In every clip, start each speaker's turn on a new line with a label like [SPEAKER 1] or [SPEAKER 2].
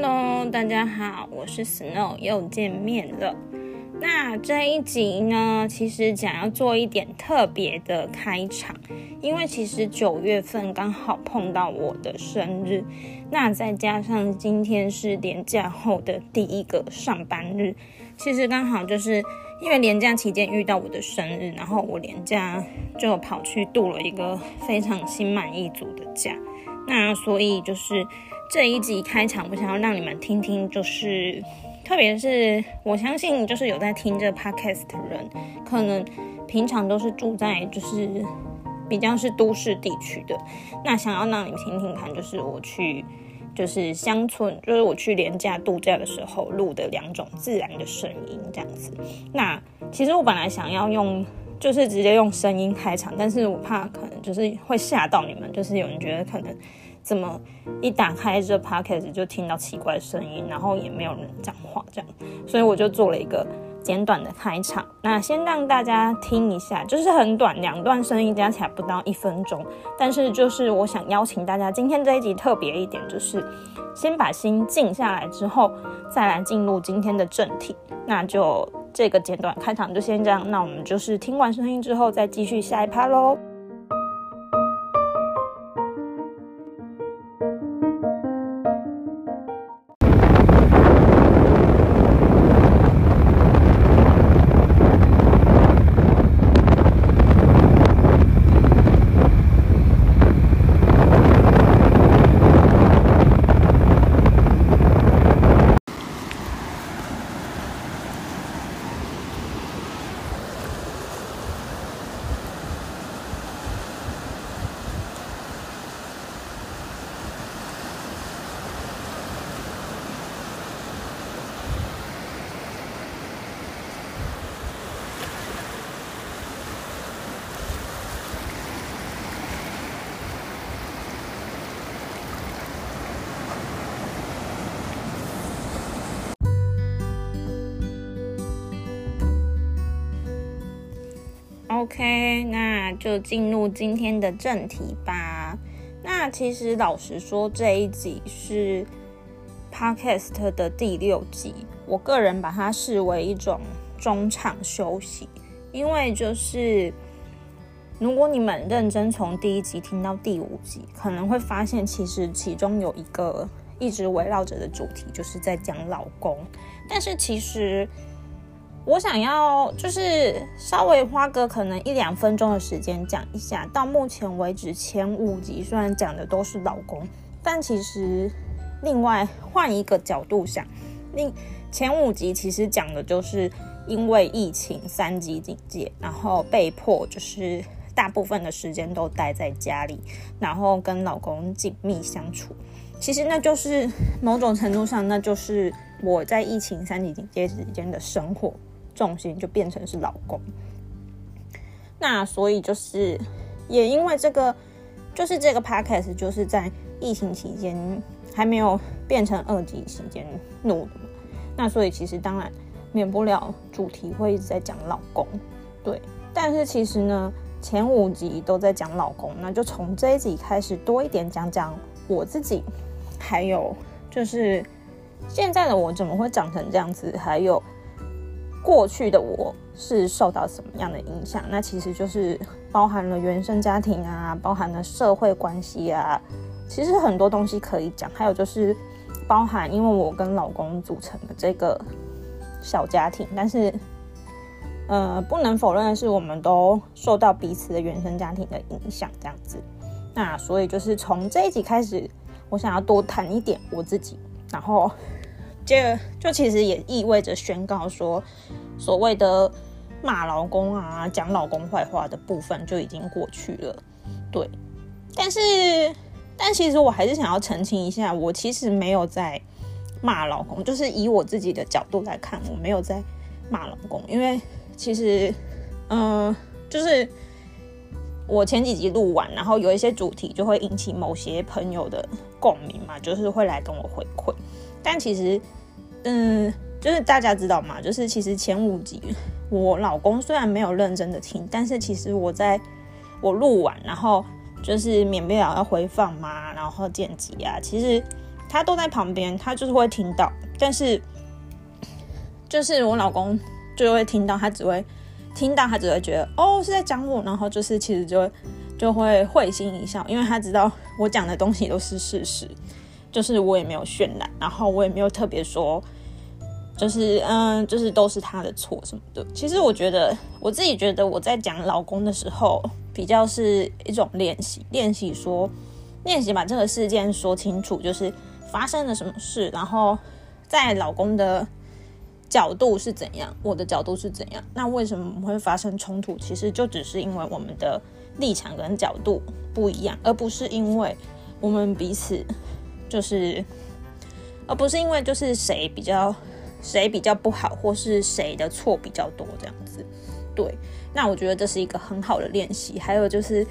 [SPEAKER 1] Hello，大家好，我是 Snow，又见面了。那这一集呢，其实想要做一点特别的开场，因为其实九月份刚好碰到我的生日，那再加上今天是年假后的第一个上班日，其实刚好就是因为年假期间遇到我的生日，然后我年假就跑去度了一个非常心满意足的假，那所以就是这一集开场，我想要让你们听听，就是。特别是我相信，就是有在听这 podcast 的人，可能平常都是住在就是比较是都市地区的。那想要让你们听听看，就是我去就是乡村，就是我去廉价度假的时候录的两种自然的声音这样子。那其实我本来想要用就是直接用声音开场，但是我怕可能就是会吓到你们，就是有人觉得可能。怎么一打开这 podcast 就听到奇怪声音，然后也没有人讲话，这样，所以我就做了一个简短的开场。那先让大家听一下，就是很短，两段声音加起来不到一分钟。但是就是我想邀请大家，今天这一集特别一点，就是先把心静下来之后，再来进入今天的正题。那就这个简短开场就先这样，那我们就是听完声音之后，再继续下一趴喽。OK，那就进入今天的正题吧。那其实老实说，这一集是 Podcast 的第六集，我个人把它视为一种中场休息，因为就是如果你们认真从第一集听到第五集，可能会发现其实其中有一个一直围绕着的主题，就是在讲老公，但是其实。我想要就是稍微花个可能一两分钟的时间讲一下，到目前为止前五集虽然讲的都是老公，但其实另外换一个角度想，另前五集其实讲的就是因为疫情三级警戒，然后被迫就是大部分的时间都待在家里，然后跟老公紧密相处。其实那就是某种程度上，那就是我在疫情三级警戒之间的生活。重心就变成是老公，那所以就是也因为这个，就是这个 podcast 就是在疫情期间还没有变成二级期间录的嘛，那所以其实当然免不了主题会一直在讲老公，对，但是其实呢前五集都在讲老公，那就从这一集开始多一点讲讲我自己，还有就是现在的我怎么会长成这样子，还有。过去的我是受到什么样的影响？那其实就是包含了原生家庭啊，包含了社会关系啊，其实很多东西可以讲。还有就是包含，因为我跟老公组成的这个小家庭，但是呃，不能否认的是，我们都受到彼此的原生家庭的影响，这样子。那所以就是从这一集开始，我想要多谈一点我自己，然后。这就其实也意味着宣告说，所谓的骂老公啊、讲老公坏话的部分就已经过去了。对，但是，但其实我还是想要澄清一下，我其实没有在骂老公，就是以我自己的角度来看，我没有在骂老公，因为其实，嗯，就是我前几集录完，然后有一些主题就会引起某些朋友的共鸣嘛，就是会来跟我回馈，但其实。嗯，就是大家知道嘛，就是其实前五集我老公虽然没有认真的听，但是其实我在我录完，然后就是免不了要回放嘛，然后剪辑啊，其实他都在旁边，他就是会听到，但是就是我老公就会听到，他只会听到，他只会觉得哦是在讲我，然后就是其实就就会会心一笑，因为他知道我讲的东西都是事实，就是我也没有渲染，然后我也没有特别说。就是嗯，就是都是他的错什么的。其实我觉得，我自己觉得我在讲老公的时候，比较是一种练习，练习说，练习把这个事件说清楚，就是发生了什么事，然后在老公的角度是怎样，我的角度是怎样。那为什么会发生冲突？其实就只是因为我们的立场跟角度不一样，而不是因为我们彼此就是，而不是因为就是谁比较。谁比较不好，或是谁的错比较多，这样子，对。那我觉得这是一个很好的练习。还有就是，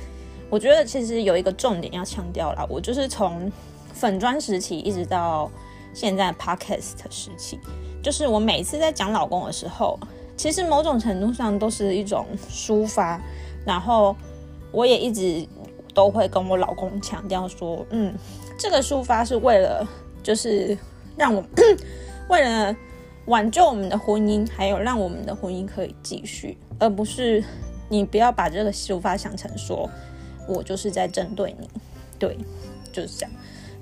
[SPEAKER 1] 我觉得其实有一个重点要强调啦，我就是从粉砖时期一直到现在 podcast 时期，就是我每次在讲老公的时候，其实某种程度上都是一种抒发。然后我也一直都会跟我老公强调说，嗯，这个抒发是为了，就是让我 为了。挽救我们的婚姻，还有让我们的婚姻可以继续，而不是你不要把这个抒发想成说我就是在针对你，对，就是这样。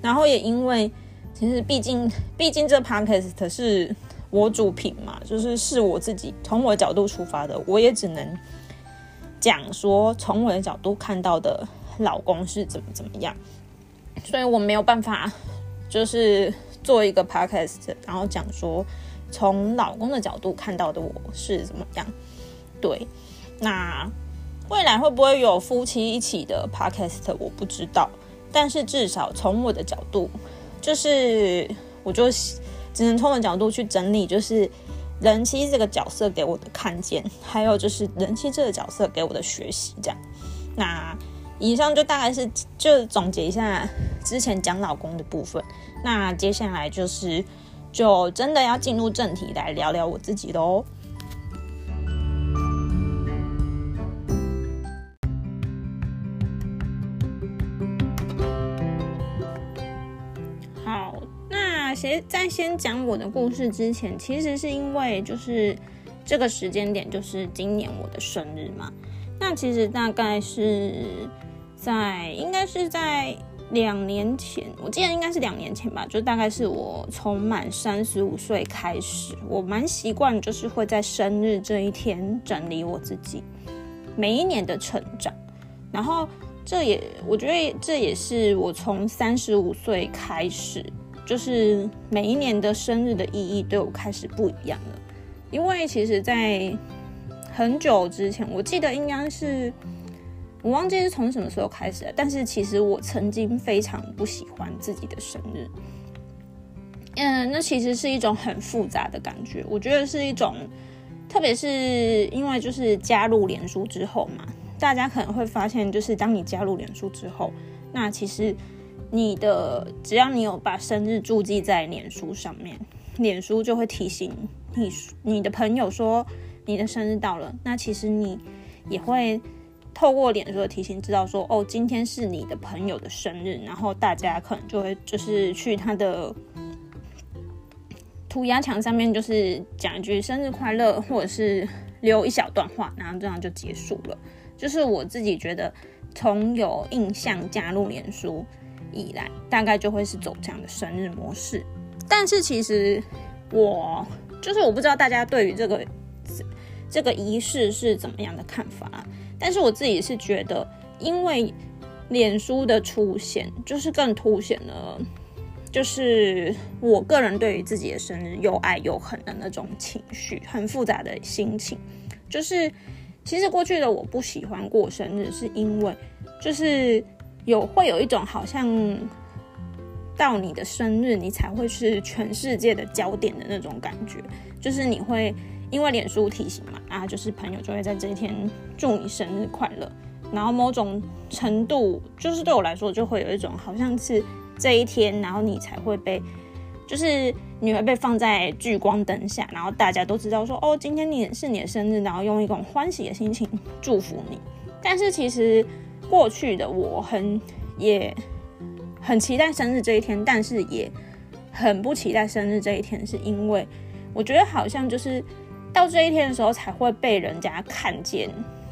[SPEAKER 1] 然后也因为其实毕竟毕竟这 podcast 是我主品嘛，就是是我自己从我的角度出发的，我也只能讲说从我的角度看到的老公是怎么怎么样，所以我没有办法就是做一个 podcast，然后讲说。从老公的角度看到的我是怎么样？对，那未来会不会有夫妻一起的 podcast？我不知道，但是至少从我的角度，就是我就只能从我的角度去整理，就是人妻这个角色给我的看见，还有就是人妻这个角色给我的学习，这样。那以上就大概是就总结一下之前讲老公的部分。那接下来就是。就真的要进入正题来聊聊我自己喽。好，那先在先讲我的故事之前，其实是因为就是这个时间点就是今年我的生日嘛。那其实大概是在应该是在。两年前，我记得应该是两年前吧，就大概是我从满三十五岁开始，我蛮习惯，就是会在生日这一天整理我自己每一年的成长。然后这也，我觉得这也是我从三十五岁开始，就是每一年的生日的意义对我开始不一样了。因为其实，在很久之前，我记得应该是。我忘记是从什么时候开始的，但是其实我曾经非常不喜欢自己的生日。嗯，那其实是一种很复杂的感觉。我觉得是一种，特别是因为就是加入脸书之后嘛，大家可能会发现，就是当你加入脸书之后，那其实你的只要你有把生日注记在脸书上面，脸书就会提醒你你的朋友说你的生日到了。那其实你也会。透过脸书的提醒，知道说哦，今天是你的朋友的生日，然后大家可能就会就是去他的涂鸦墙上面，就是讲一句生日快乐，或者是留一小段话，然后这样就结束了。就是我自己觉得，从有印象加入脸书以来，大概就会是走这样的生日模式。但是其实我就是我不知道大家对于这个这个仪式是怎么样的看法。但是我自己是觉得，因为脸书的出现，就是更凸显了，就是我个人对于自己的生日又爱又恨的那种情绪，很复杂的心情。就是其实过去的我不喜欢过生日，是因为就是有会有一种好像到你的生日，你才会是全世界的焦点的那种感觉，就是你会。因为脸书提醒嘛，啊，就是朋友就会在这一天祝你生日快乐，然后某种程度就是对我来说就会有一种好像是这一天，然后你才会被，就是你会被放在聚光灯下，然后大家都知道说哦，今天你是你的生日，然后用一种欢喜的心情祝福你。但是其实过去的我很也很期待生日这一天，但是也很不期待生日这一天，是因为我觉得好像就是到这一天的时候才会被人家看见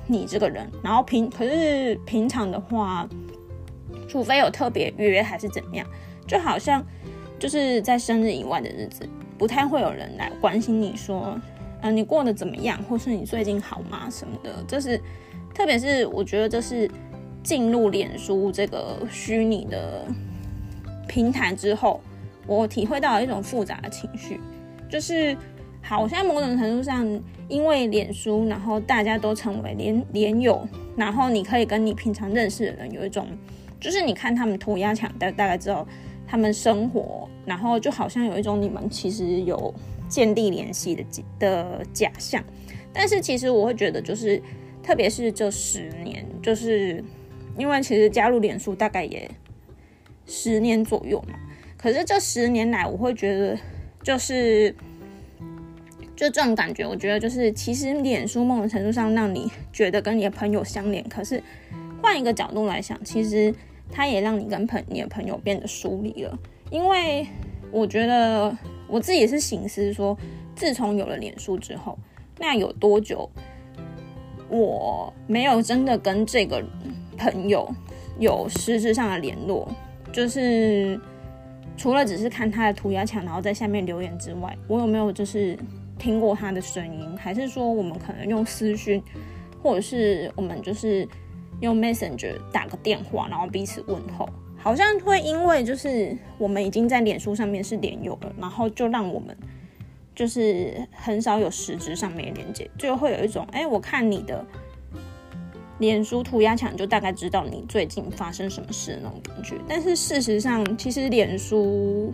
[SPEAKER 1] 你这个人，然后平可是平常的话，除非有特别约还是怎么样，就好像就是在生日以外的日子，不太会有人来关心你说，嗯，你过得怎么样，或是你最近好吗什么的，这是特别是我觉得这是。进入脸书这个虚拟的平台之后，我体会到了一种复杂的情绪，就是好像某种程度上，因为脸书，然后大家都成为连连友，然后你可以跟你平常认识的人有一种，就是你看他们涂鸦墙，大大概知道他们生活，然后就好像有一种你们其实有建立联系的的假象，但是其实我会觉得，就是特别是这十年，就是。因为其实加入脸书大概也十年左右嘛，可是这十年来，我会觉得就是就这种感觉，我觉得就是其实脸书某种程度上让你觉得跟你的朋友相连，可是换一个角度来想，其实它也让你跟朋你的朋友变得疏离了。因为我觉得我自己是醒思说，自从有了脸书之后，那有多久我没有真的跟这个。朋友有实质上的联络，就是除了只是看他的涂鸦墙，然后在下面留言之外，我有没有就是听过他的声音？还是说我们可能用私讯，或者是我们就是用 Messenger 打个电话，然后彼此问候？好像会因为就是我们已经在脸书上面是连友了，然后就让我们就是很少有实质上面的连接，就会有一种哎，我看你的。脸书涂鸦墙就大概知道你最近发生什么事那种感觉，但是事实上，其实脸书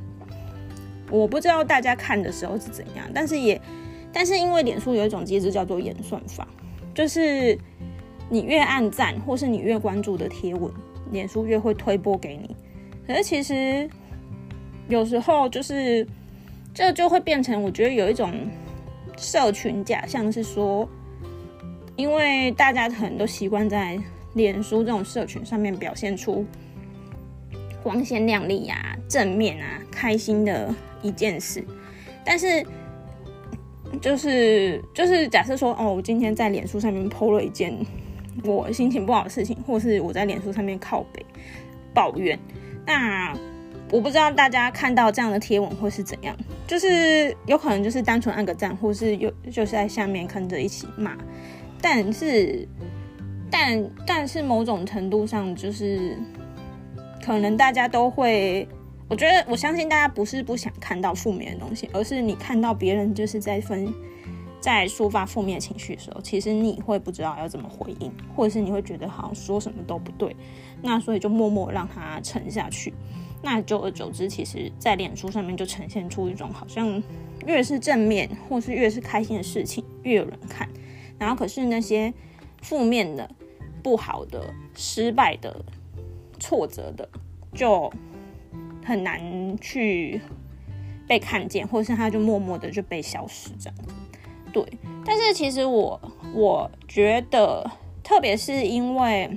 [SPEAKER 1] 我不知道大家看的时候是怎样，但是也，但是因为脸书有一种机制叫做演算法，就是你越按赞或是你越关注的贴文，脸书越会推播给你。可是其实有时候就是这就会变成，我觉得有一种社群假象，是说。因为大家可能都习惯在脸书这种社群上面表现出光鲜亮丽呀、正面啊、开心的一件事，但是就是就是假设说，哦，我今天在脸书上面 PO 了一件我心情不好的事情，或是我在脸书上面靠北抱怨，那我不知道大家看到这样的贴文会是怎样，就是有可能就是单纯按个赞，或是有就是在下面跟着一起骂。但是，但但是某种程度上，就是可能大家都会，我觉得我相信大家不是不想看到负面的东西，而是你看到别人就是在分在抒发负面情绪的时候，其实你会不知道要怎么回应，或者是你会觉得好像说什么都不对，那所以就默默让他沉下去。那久而久之，其实，在脸书上面就呈现出一种好像越是正面或是越是开心的事情，越有人看。然后，可是那些负面的、不好的、失败的、挫折的，就很难去被看见，或者是他就默默的就被消失这样。对，但是其实我我觉得，特别是因为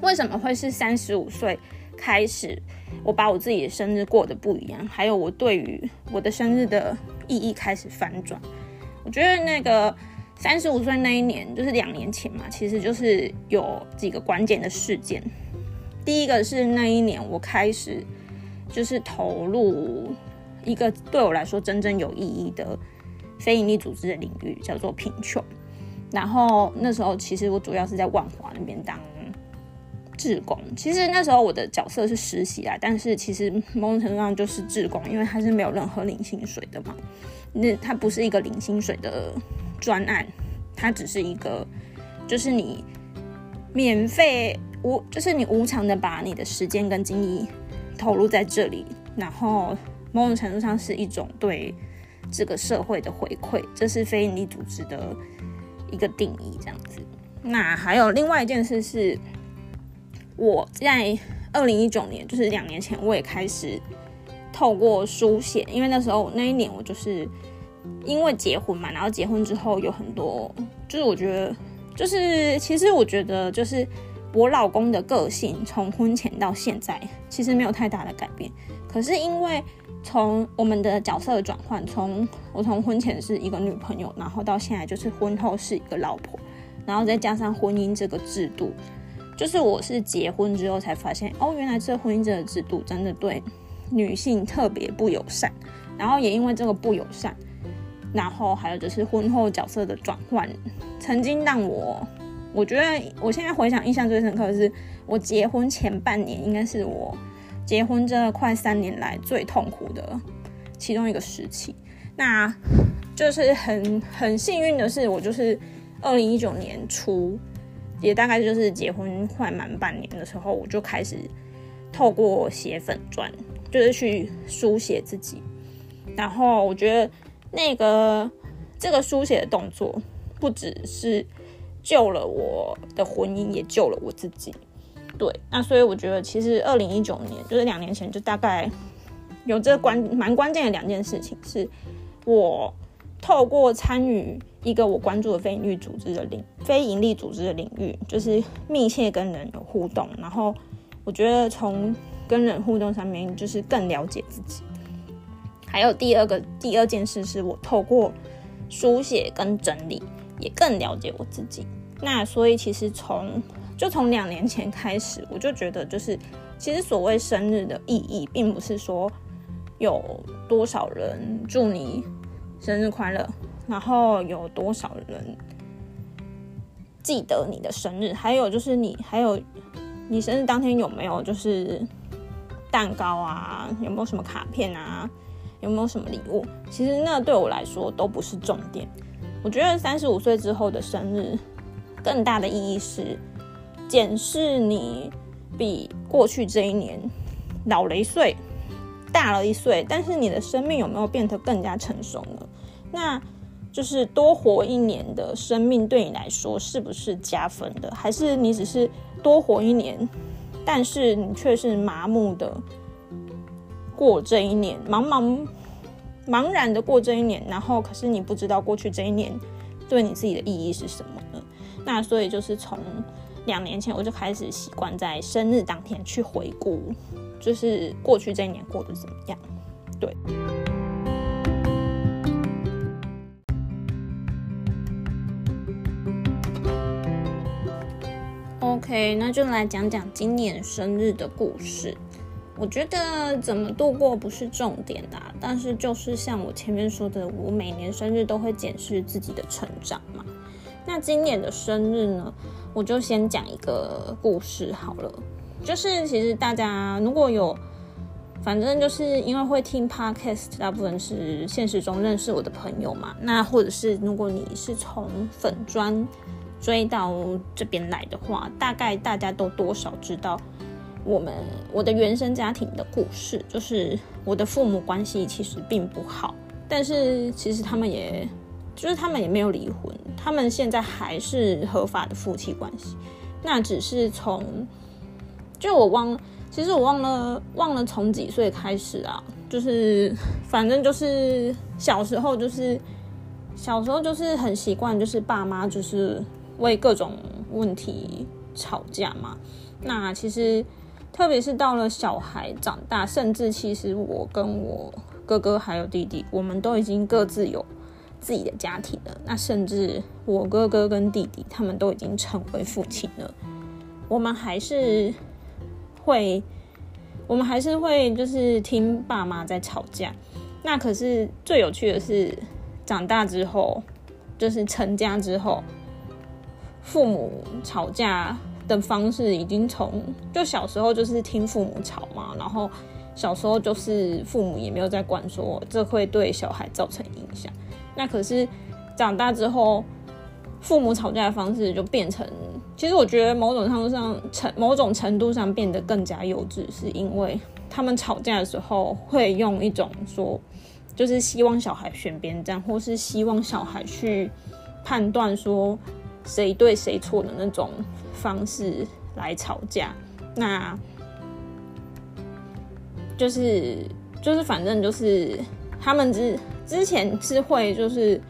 [SPEAKER 1] 为什么会是三十五岁开始，我把我自己的生日过得不一样，还有我对于我的生日的意义开始反转。我觉得那个。三十五岁那一年，就是两年前嘛，其实就是有几个关键的事件。第一个是那一年我开始就是投入一个对我来说真正有意义的非营利组织的领域，叫做贫穷。然后那时候其实我主要是在万华那边当志工。其实那时候我的角色是实习啊，但是其实某种程度上就是志工，因为它是没有任何领薪水的嘛。那它不是一个领薪水的。专案，它只是一个，就是你免费无，就是你无偿的把你的时间跟精力投入在这里，然后某种程度上是一种对这个社会的回馈，这是非营利组织的一个定义，这样子。那还有另外一件事是，我在二零一九年，就是两年前，我也开始透过书写，因为那时候那一年我就是。因为结婚嘛，然后结婚之后有很多，就是我觉得，就是其实我觉得，就是我老公的个性从婚前到现在其实没有太大的改变，可是因为从我们的角色转换，从我从婚前是一个女朋友，然后到现在就是婚后是一个老婆，然后再加上婚姻这个制度，就是我是结婚之后才发现，哦，原来这婚姻这个制度真的对女性特别不友善，然后也因为这个不友善，然后还有就是婚后角色的转换，曾经让我。我觉得我现在回想印象最深刻的是，我结婚前半年应该是我结婚这快三年来最痛苦的其中一个时期。那就是很很幸运的是，我就是二零一九年初，也大概就是结婚快满半年的时候，我就开始透过写粉砖，就是去书写自己。然后我觉得那个这个书写的动作不只是。救了我的婚姻，也救了我自己。对，那所以我觉得，其实二零一九年就是两年前，就大概有这关蛮关键的两件事情，是我透过参与一个我关注的非营利组织的领非营利组织的领域，就是密切跟人有互动，然后我觉得从跟人互动上面，就是更了解自己。还有第二个第二件事，是我透过书写跟整理。也更了解我自己，那所以其实从就从两年前开始，我就觉得就是其实所谓生日的意义，并不是说有多少人祝你生日快乐，然后有多少人记得你的生日，还有就是你还有你生日当天有没有就是蛋糕啊，有没有什么卡片啊，有没有什么礼物？其实那对我来说都不是重点。我觉得三十五岁之后的生日，更大的意义是检视你比过去这一年老了一岁，大了一岁，但是你的生命有没有变得更加成熟呢？那就是多活一年的生命对你来说是不是加分的？还是你只是多活一年，但是你却是麻木的过这一年，茫茫。茫然的过这一年，然后可是你不知道过去这一年对你自己的意义是什么？那所以就是从两年前我就开始习惯在生日当天去回顾，就是过去这一年过得怎么样。对。OK，那就来讲讲今年生日的故事。我觉得怎么度过不是重点啊，但是就是像我前面说的，我每年生日都会检视自己的成长嘛。那今年的生日呢，我就先讲一个故事好了。就是其实大家如果有，反正就是因为会听 podcast，大部分是现实中认识我的朋友嘛。那或者是如果你是从粉砖追到这边来的话，大概大家都多少知道。我们我的原生家庭的故事，就是我的父母关系其实并不好，但是其实他们也，就是他们也没有离婚，他们现在还是合法的夫妻关系。那只是从，就我忘，其实我忘了忘了从几岁开始啊，就是反正就是小时候就是小时候就是很习惯，就是爸妈就是为各种问题吵架嘛。那其实。特别是到了小孩长大，甚至其实我跟我哥哥还有弟弟，我们都已经各自有自己的家庭了。那甚至我哥哥跟弟弟他们都已经成为父亲了，我们还是会，我们还是会就是听爸妈在吵架。那可是最有趣的是，长大之后，就是成家之后，父母吵架。的方式已经从就小时候就是听父母吵嘛，然后小时候就是父母也没有在管说这会对小孩造成影响。那可是长大之后，父母吵架的方式就变成，其实我觉得某种程度上程某种程度上变得更加幼稚，是因为他们吵架的时候会用一种说，就是希望小孩选边站，或是希望小孩去判断说谁对谁错的那种。方式来吵架，那就是就是反正就是他们之之前是会就是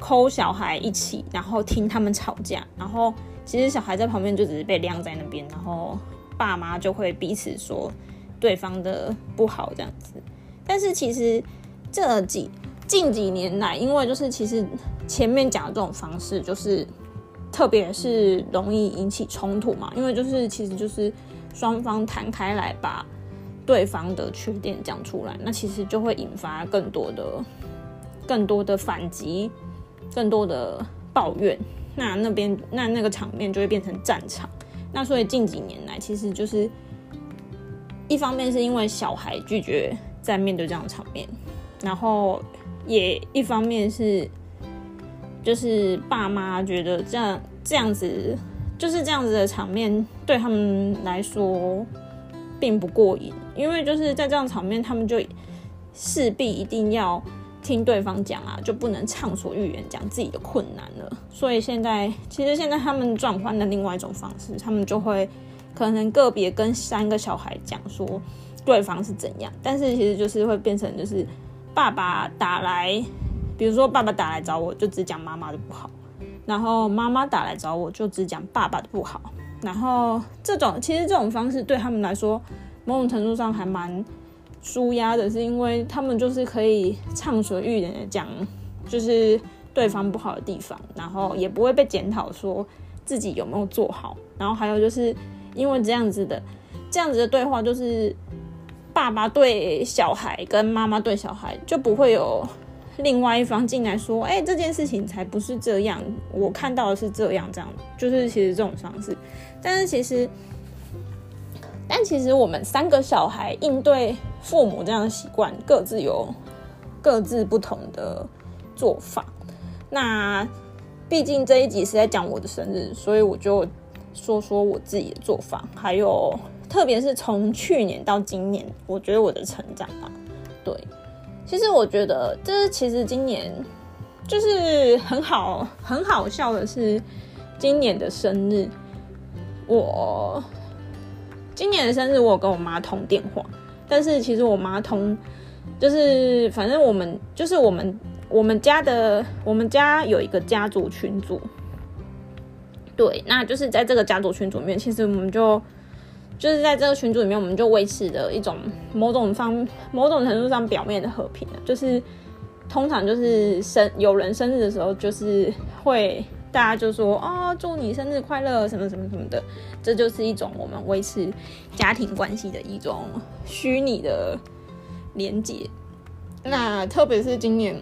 [SPEAKER 1] 抠小孩一起，然后听他们吵架，然后其实小孩在旁边就只是被晾在那边，然后爸妈就会彼此说对方的不好这样子。但是其实这几近几年来，因为就是其实前面讲的这种方式，就是特别是容易引起冲突嘛，因为就是其实就是双方谈开来吧对方的缺点讲出来，那其实就会引发更多的更多的反击，更多的抱怨。那那边那那个场面就会变成战场。那所以近几年来，其实就是一方面是因为小孩拒绝在面对这样的场面，然后也一方面是就是爸妈觉得这样这样子就是这样子的场面对他们来说并不过瘾，因为就是在这样场面，他们就势必一定要。听对方讲啊，就不能畅所欲言讲自己的困难了。所以现在，其实现在他们转换了另外一种方式，他们就会可能个别跟三个小孩讲说对方是怎样，但是其实就是会变成就是爸爸打来，比如说爸爸打来找我就只讲妈妈的不好，然后妈妈打来找我就只讲爸爸的不好，然后这种其实这种方式对他们来说，某种程度上还蛮。舒压的是因为他们就是可以畅所欲言的讲，就是对方不好的地方，然后也不会被检讨说自己有没有做好。然后还有就是因为这样子的这样子的对话，就是爸爸对小孩跟妈妈对小孩就不会有另外一方进来说，哎，这件事情才不是这样，我看到的是这样，这样就是其实这种方式，但是其实。但其实我们三个小孩应对父母这样的习惯，各自有各自不同的做法。那毕竟这一集是在讲我的生日，所以我就说说我自己的做法，还有特别是从去年到今年，我觉得我的成长吧。对，其实我觉得，就是其实今年就是很好很好笑的是，今年的生日我。今年的生日，我有跟我妈通电话，但是其实我妈通，就是反正我们就是我们我们家的我们家有一个家族群组，对，那就是在这个家族群组里面，其实我们就就是在这个群组里面，我们就维持的一种某种方某种程度上表面的和平，就是通常就是生有人生日的时候，就是会。大家就说哦，祝你生日快乐，什么什么什么的，这就是一种我们维持家庭关系的一种虚拟的连接。那特别是今年，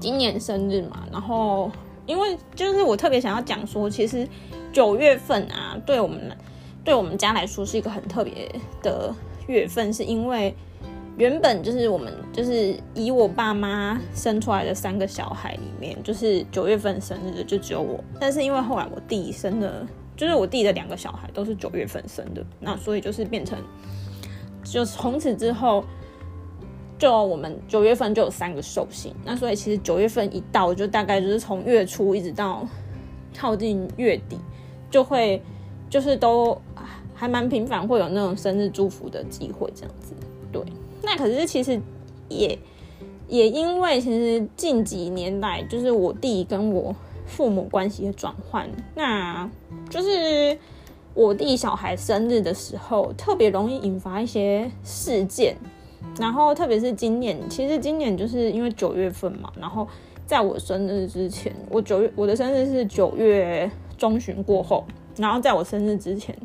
[SPEAKER 1] 今年生日嘛，然后因为就是我特别想要讲说，其实九月份啊，对我们对我们家来说是一个很特别的月份，是因为。原本就是我们就是以我爸妈生出来的三个小孩里面，就是九月份生日的就只有我。但是因为后来我弟生的，就是我弟的两个小孩都是九月份生的，那所以就是变成，就从此之后，就我们九月份就有三个寿星。那所以其实九月份一到，就大概就是从月初一直到靠近月底，就会就是都还蛮频繁会有那种生日祝福的机会这样子，对。那可是其实也也因为其实近几年来，就是我弟跟我父母关系的转换，那就是我弟小孩生日的时候，特别容易引发一些事件。然后特别是今年，其实今年就是因为九月份嘛，然后在我生日之前，我九月我的生日是九月中旬过后，然后在我生日之前，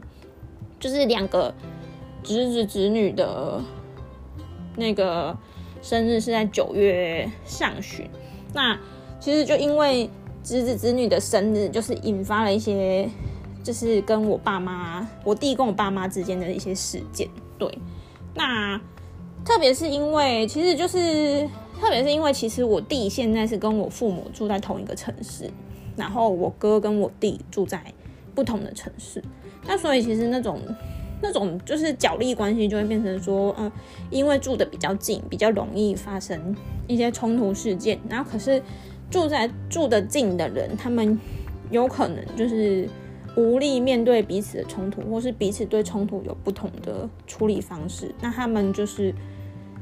[SPEAKER 1] 就是两个侄子侄女的。那个生日是在九月上旬，那其实就因为侄子侄女的生日，就是引发了一些，就是跟我爸妈、我弟跟我爸妈之间的一些事件。对，那特别是因为，其实就是特别是因为，其实我弟现在是跟我父母住在同一个城市，然后我哥跟我弟住在不同的城市，那所以其实那种。那种就是角力关系，就会变成说，嗯，因为住的比较近，比较容易发生一些冲突事件。然后可是住在住的近的人，他们有可能就是无力面对彼此的冲突，或是彼此对冲突有不同的处理方式。那他们就是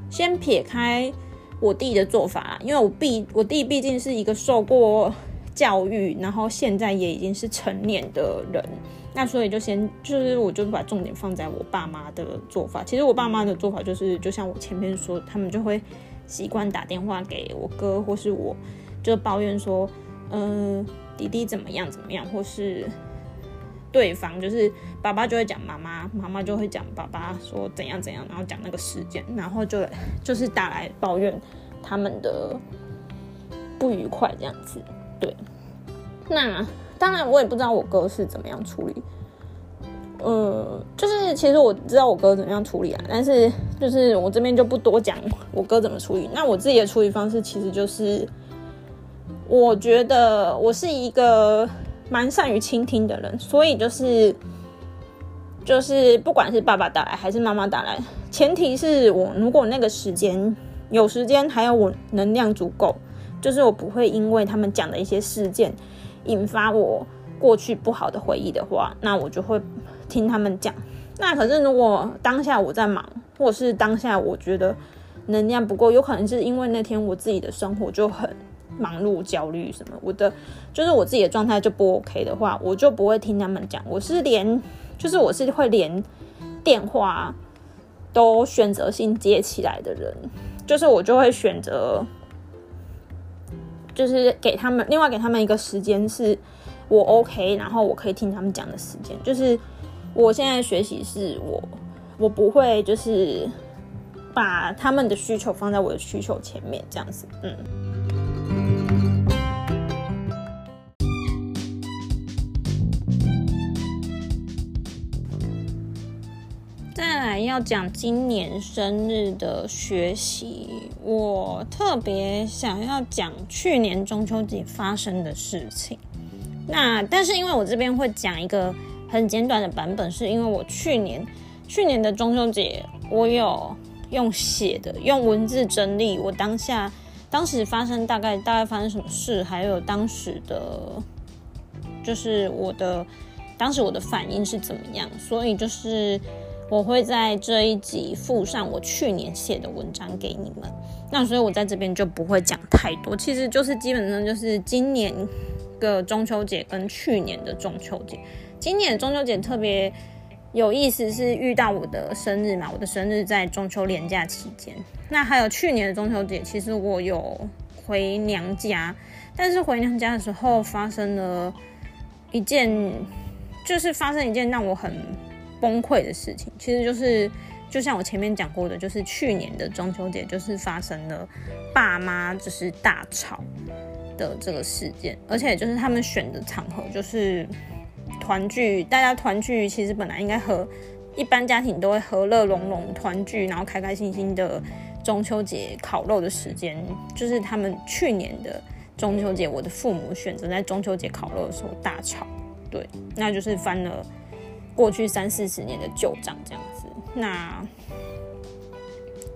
[SPEAKER 1] 先撇开我弟的做法，因为我毕我弟毕竟是一个受过教育，然后现在也已经是成年的人，那所以就先就是我就把重点放在我爸妈的做法。其实我爸妈的做法就是，就像我前面说，他们就会习惯打电话给我哥或是我，就抱怨说，嗯，弟弟怎么样怎么样，或是对方就是爸爸就会讲妈妈，妈妈就会讲爸爸说怎样怎样，然后讲那个事件，然后就就是打来抱怨他们的不愉快这样子。对，那当然我也不知道我哥是怎么样处理，呃，就是其实我知道我哥怎么样处理啊，但是就是我这边就不多讲我哥怎么处理。那我自己的处理方式其实就是，我觉得我是一个蛮善于倾听的人，所以就是就是不管是爸爸打来还是妈妈打来，前提是我如果那个时间有时间，还有我能量足够。就是我不会因为他们讲的一些事件引发我过去不好的回忆的话，那我就会听他们讲。那可是如果当下我在忙，或者是当下我觉得能量不够，有可能是因为那天我自己的生活就很忙碌、焦虑什么，我的就是我自己的状态就不 OK 的话，我就不会听他们讲。我是连就是我是会连电话都选择性接起来的人，就是我就会选择。就是给他们，另外给他们一个时间是我 OK，然后我可以听他们讲的时间。就是我现在学习是我，我不会就是把他们的需求放在我的需求前面，这样子，嗯。来要讲今年生日的学习，我特别想要讲去年中秋节发生的事情。那但是因为我这边会讲一个很简短的版本，是因为我去年去年的中秋节，我有用写的用文字整理我当下当时发生大概大概发生什么事，还有当时的，就是我的当时我的反应是怎么样，所以就是。我会在这一集附上我去年写的文章给你们，那所以我在这边就不会讲太多，其实就是基本上就是今年的中秋节跟去年的中秋节。今年中秋节特别有意思，是遇到我的生日嘛，我的生日在中秋连假期间。那还有去年的中秋节，其实我有回娘家，但是回娘家的时候发生了一件，就是发生一件让我很。崩溃的事情，其实就是就像我前面讲过的，就是去年的中秋节，就是发生了爸妈就是大吵的这个事件，而且就是他们选的场合就是团聚，大家团聚其实本来应该和一般家庭都会和乐融融团聚，然后开开心心的中秋节烤肉的时间，就是他们去年的中秋节，我的父母选择在中秋节烤肉的时候大吵，对，那就是翻了。过去三四十年的旧账这样子，那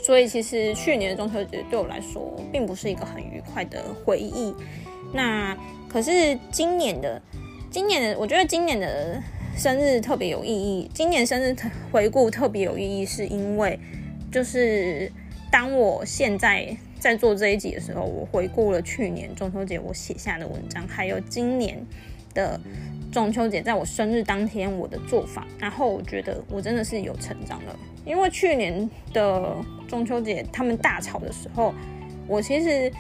[SPEAKER 1] 所以其实去年的中秋节对我来说并不是一个很愉快的回忆。那可是今年的今年的，我觉得今年的生日特别有意义。今年生日回顾特别有意义，是因为就是当我现在在做这一集的时候，我回顾了去年中秋节我写下的文章，还有今年的。中秋节在我生日当天，我的做法，然后我觉得我真的是有成长了。因为去年的中秋节他们大吵的时候，我其实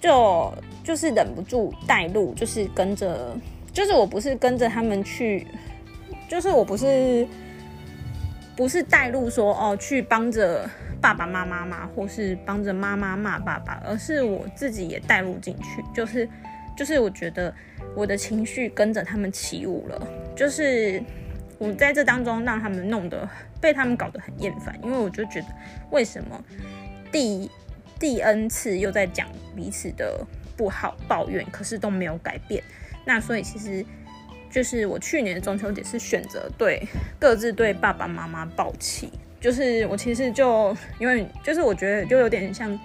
[SPEAKER 1] 就就是忍不住带路，就是跟着，就是我不是跟着他们去，就是我不是不是带路说哦去帮着爸爸妈妈嘛，或是帮着妈妈骂爸爸，而是我自己也带入进去，就是就是我觉得。我的情绪跟着他们起舞了，就是我在这当中让他们弄得被他们搞得很厌烦，因为我就觉得为什么第第 N 次又在讲彼此的不好抱怨，可是都没有改变。那所以其实就是我去年中秋节是选择对各自对爸爸妈妈抱气，就是我其实就因为就是我觉得就有点像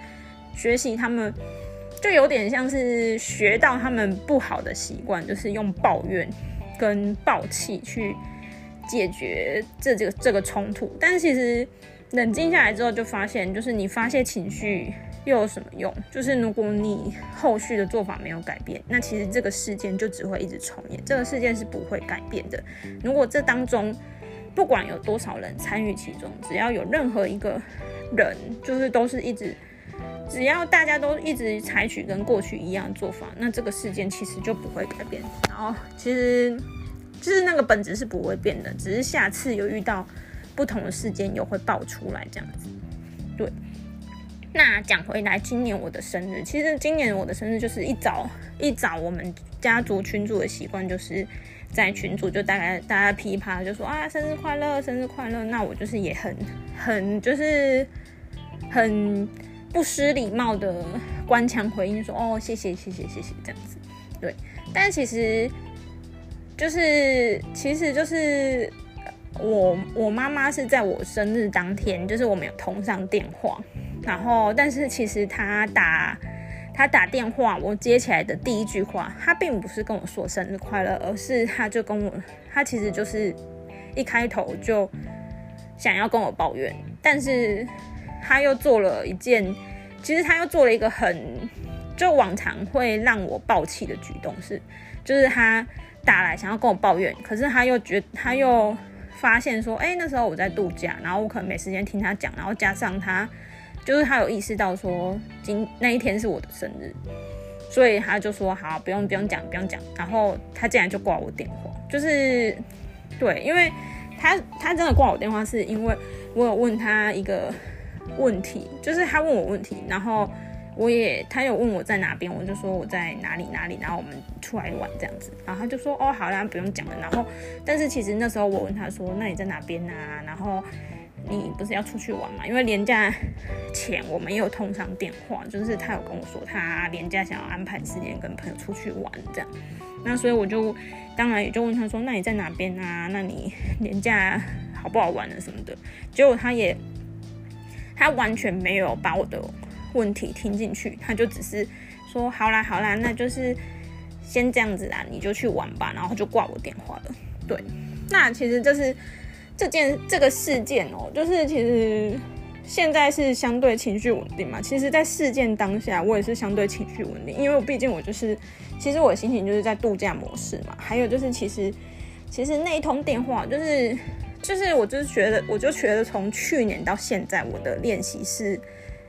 [SPEAKER 1] 学习他们。就有点像是学到他们不好的习惯，就是用抱怨跟暴气去解决这这个这个冲突。但是其实冷静下来之后，就发现就是你发泄情绪又有什么用？就是如果你后续的做法没有改变，那其实这个事件就只会一直重演，这个事件是不会改变的。如果这当中不管有多少人参与其中，只要有任何一个人就是都是一直，只要大家都一直采取跟过去一样的做法，那这个事件其实就不会改变。然后其实就是那个本质是不会变的，只是下次有遇到。不同的事件又会爆出来，这样子。对，那讲回来，今年我的生日，其实今年我的生日就是一早一早，我们家族群主的习惯就是在群主就大概大家噼啪就说啊，生日快乐，生日快乐。那我就是也很很就是很不失礼貌的官腔回应说哦，谢谢谢谢谢谢这样子。对，但其实就是其实就是。我我妈妈是在我生日当天，就是我们有通上电话，然后但是其实她打她打电话，我接起来的第一句话，她并不是跟我说生日快乐，而是她就跟我，她其实就是一开头就想要跟我抱怨，但是他又做了一件，其实他又做了一个很就往常会让我暴气的举动，是就是他打来想要跟我抱怨，可是他又觉他又。发现说，哎，那时候我在度假，然后我可能没时间听他讲，然后加上他，就是他有意识到说，今那一天是我的生日，所以他就说，好，不用不用讲，不用讲，然后他竟然就挂我电话，就是，对，因为他他真的挂我电话，是因为我有问他一个问题，就是他问我问题，然后。我也，他有问我在哪边，我就说我在哪里哪里，然后我们出来玩这样子，然后他就说哦好啦，不用讲了。然后，但是其实那时候我问他说，那你在哪边啊？然后你不是要出去玩嘛？因为年假前我们也有通上电话，就是他有跟我说他年假想要安排时间跟朋友出去玩这样。那所以我就当然也就问他说，那你在哪边啊？那你年假好不好玩啊什么的？结果他也他完全没有把我的。问题听进去，他就只是说好啦好啦，那就是先这样子啦，你就去玩吧，然后就挂我电话了。对，那其实就是这件这个事件哦，就是其实现在是相对情绪稳定嘛。其实，在事件当下，我也是相对情绪稳定，因为我毕竟我就是，其实我的心情就是在度假模式嘛。还有就是，其实其实那一通电话，就是就是我就是觉得，我就觉得从去年到现在，我的练习是。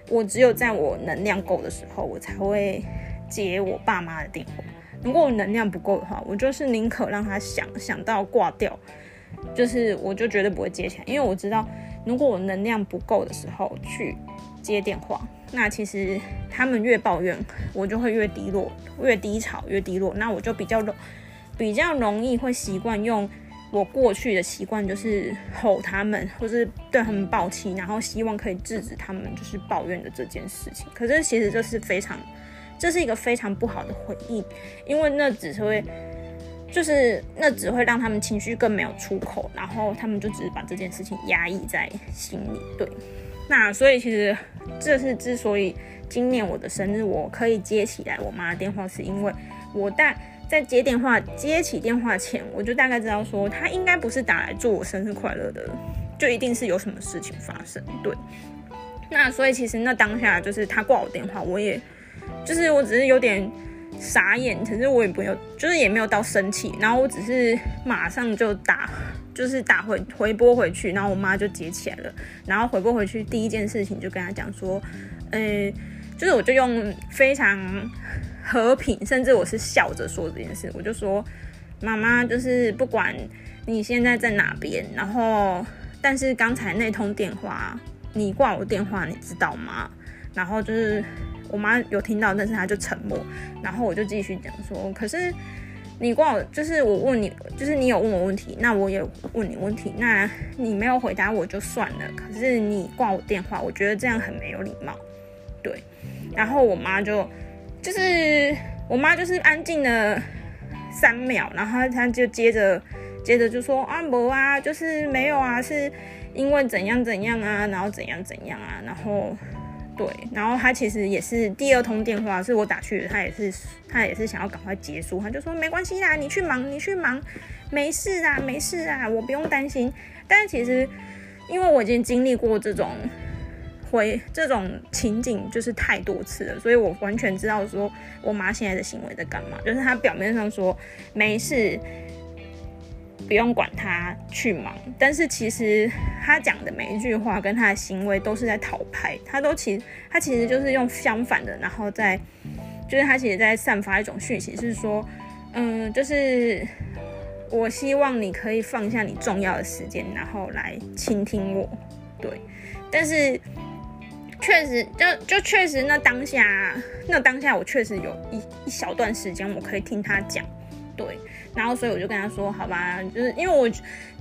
[SPEAKER 1] 我只有在我能量够的时候，我才会接我爸妈的电话。如果我能量不够的话，我就是宁可让他想想到挂掉，就是我就绝对不会接起来，因为我知道，如果我能量不够的时候去接电话，那其实他们越抱怨，我就会越低落，越低潮，越低落，那我就比较容比较容易会习惯用。我过去的习惯就是吼他们，或是对他们暴气，然后希望可以制止他们就是抱怨的这件事情。可是其实这是非常，这是一个非常不好的回应，因为那只是会，就是那只会让他们情绪更没有出口，然后他们就只是把这件事情压抑在心里。对，那所以其实这是之所以今年我的生日我可以接起来我妈的电话，是因为我带。在接电话接起电话前，我就大概知道说他应该不是打来祝我生日快乐的，就一定是有什么事情发生。对，那所以其实那当下就是他挂我电话，我也就是我只是有点傻眼，可是我也不有，就是也没有到生气，然后我只是马上就打，就是打回回拨回去，然后我妈就接起来了，然后回拨回去第一件事情就跟他讲说，呃，就是我就用非常。和平，甚至我是笑着说这件事，我就说，妈妈，就是不管你现在在哪边，然后，但是刚才那通电话，你挂我电话，你知道吗？然后就是我妈有听到，但是她就沉默，然后我就继续讲说，可是你挂我，就是我问你，就是你有问我问题，那我也问你问题，那你没有回答我就算了，可是你挂我电话，我觉得这样很没有礼貌，对，然后我妈就。就是我妈就是安静了三秒，然后她就接着接着就说啊不啊，就是没有啊，是因为怎样怎样啊，然后怎样怎样啊，然后对，然后她其实也是第二通电话是我打去的，她也是她也是想要赶快结束，她就说没关系啦，你去忙你去忙，没事啊没事啊，我不用担心。但其实因为我已经经历过这种回这种情景，就是太多次了，所以我完全知道说我妈现在的行为在干嘛。就是她表面上说没事，不用管她去忙，但是其实她讲的每一句话跟她的行为都是在讨拍，她都其实她其实就是用相反的，然后在就是她其实在散发一种讯息，是说，嗯，就是。我希望你可以放下你重要的时间，然后来倾听我。对，但是确实，就就确实，那当下，那当下我确实有一一小段时间，我可以听他讲。对，然后所以我就跟他说，好吧，就是因为我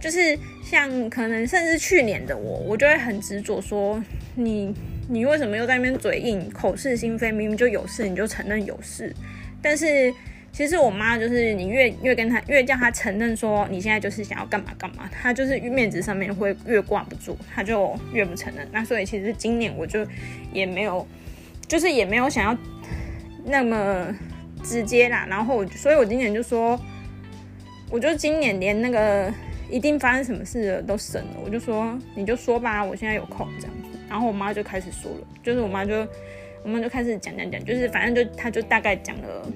[SPEAKER 1] 就是像可能甚至去年的我，我就会很执着说，你你为什么又在那边嘴硬、口是心非？明明就有事，你就承认有事，但是。其实我妈就是你越越跟她越叫她承认说你现在就是想要干嘛干嘛，她就是面子上面会越挂不住，她就越不承认。那所以其实今年我就也没有，就是也没有想要那么直接啦。然后我所以我今年就说，我就今年连那个一定发生什么事都省了，我就说你就说吧，我现在有空这样子。然后我妈就开始说了，就是我妈就我们就开始讲讲讲，就是反正就她就大概讲了。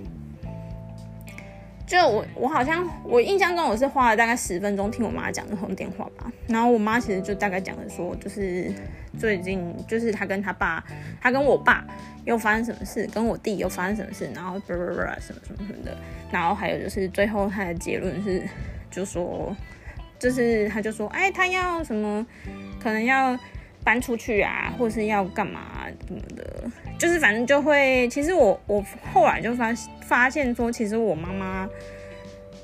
[SPEAKER 1] 就我，我好像我印象中我是花了大概十分钟听我妈讲那通电话吧。然后我妈其实就大概讲的说，就是最近就是她跟她爸，她跟我爸又发生什么事，跟我弟又发生什么事，然后什么什么什么的。然后还有就是最后她的结论是，就说就是她就说，哎，她要什么，可能要搬出去啊，或是要干嘛什么的。就是反正就会，其实我我后来就发发现说，其实我妈妈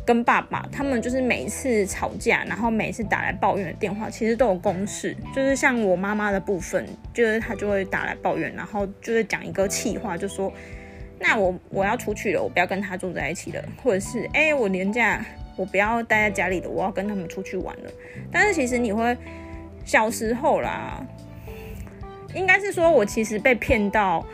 [SPEAKER 1] 跟爸爸他们就是每一次吵架，然后每次打来抱怨的电话，其实都有公式。就是像我妈妈的部分，就是她就会打来抱怨，然后就是讲一个气话，就说那我我要出去了，我不要跟他住在一起了，或者是哎我年假我不要待在家里了，我要跟他们出去玩了。但是其实你会小时候啦。应该是说，我其实被骗到，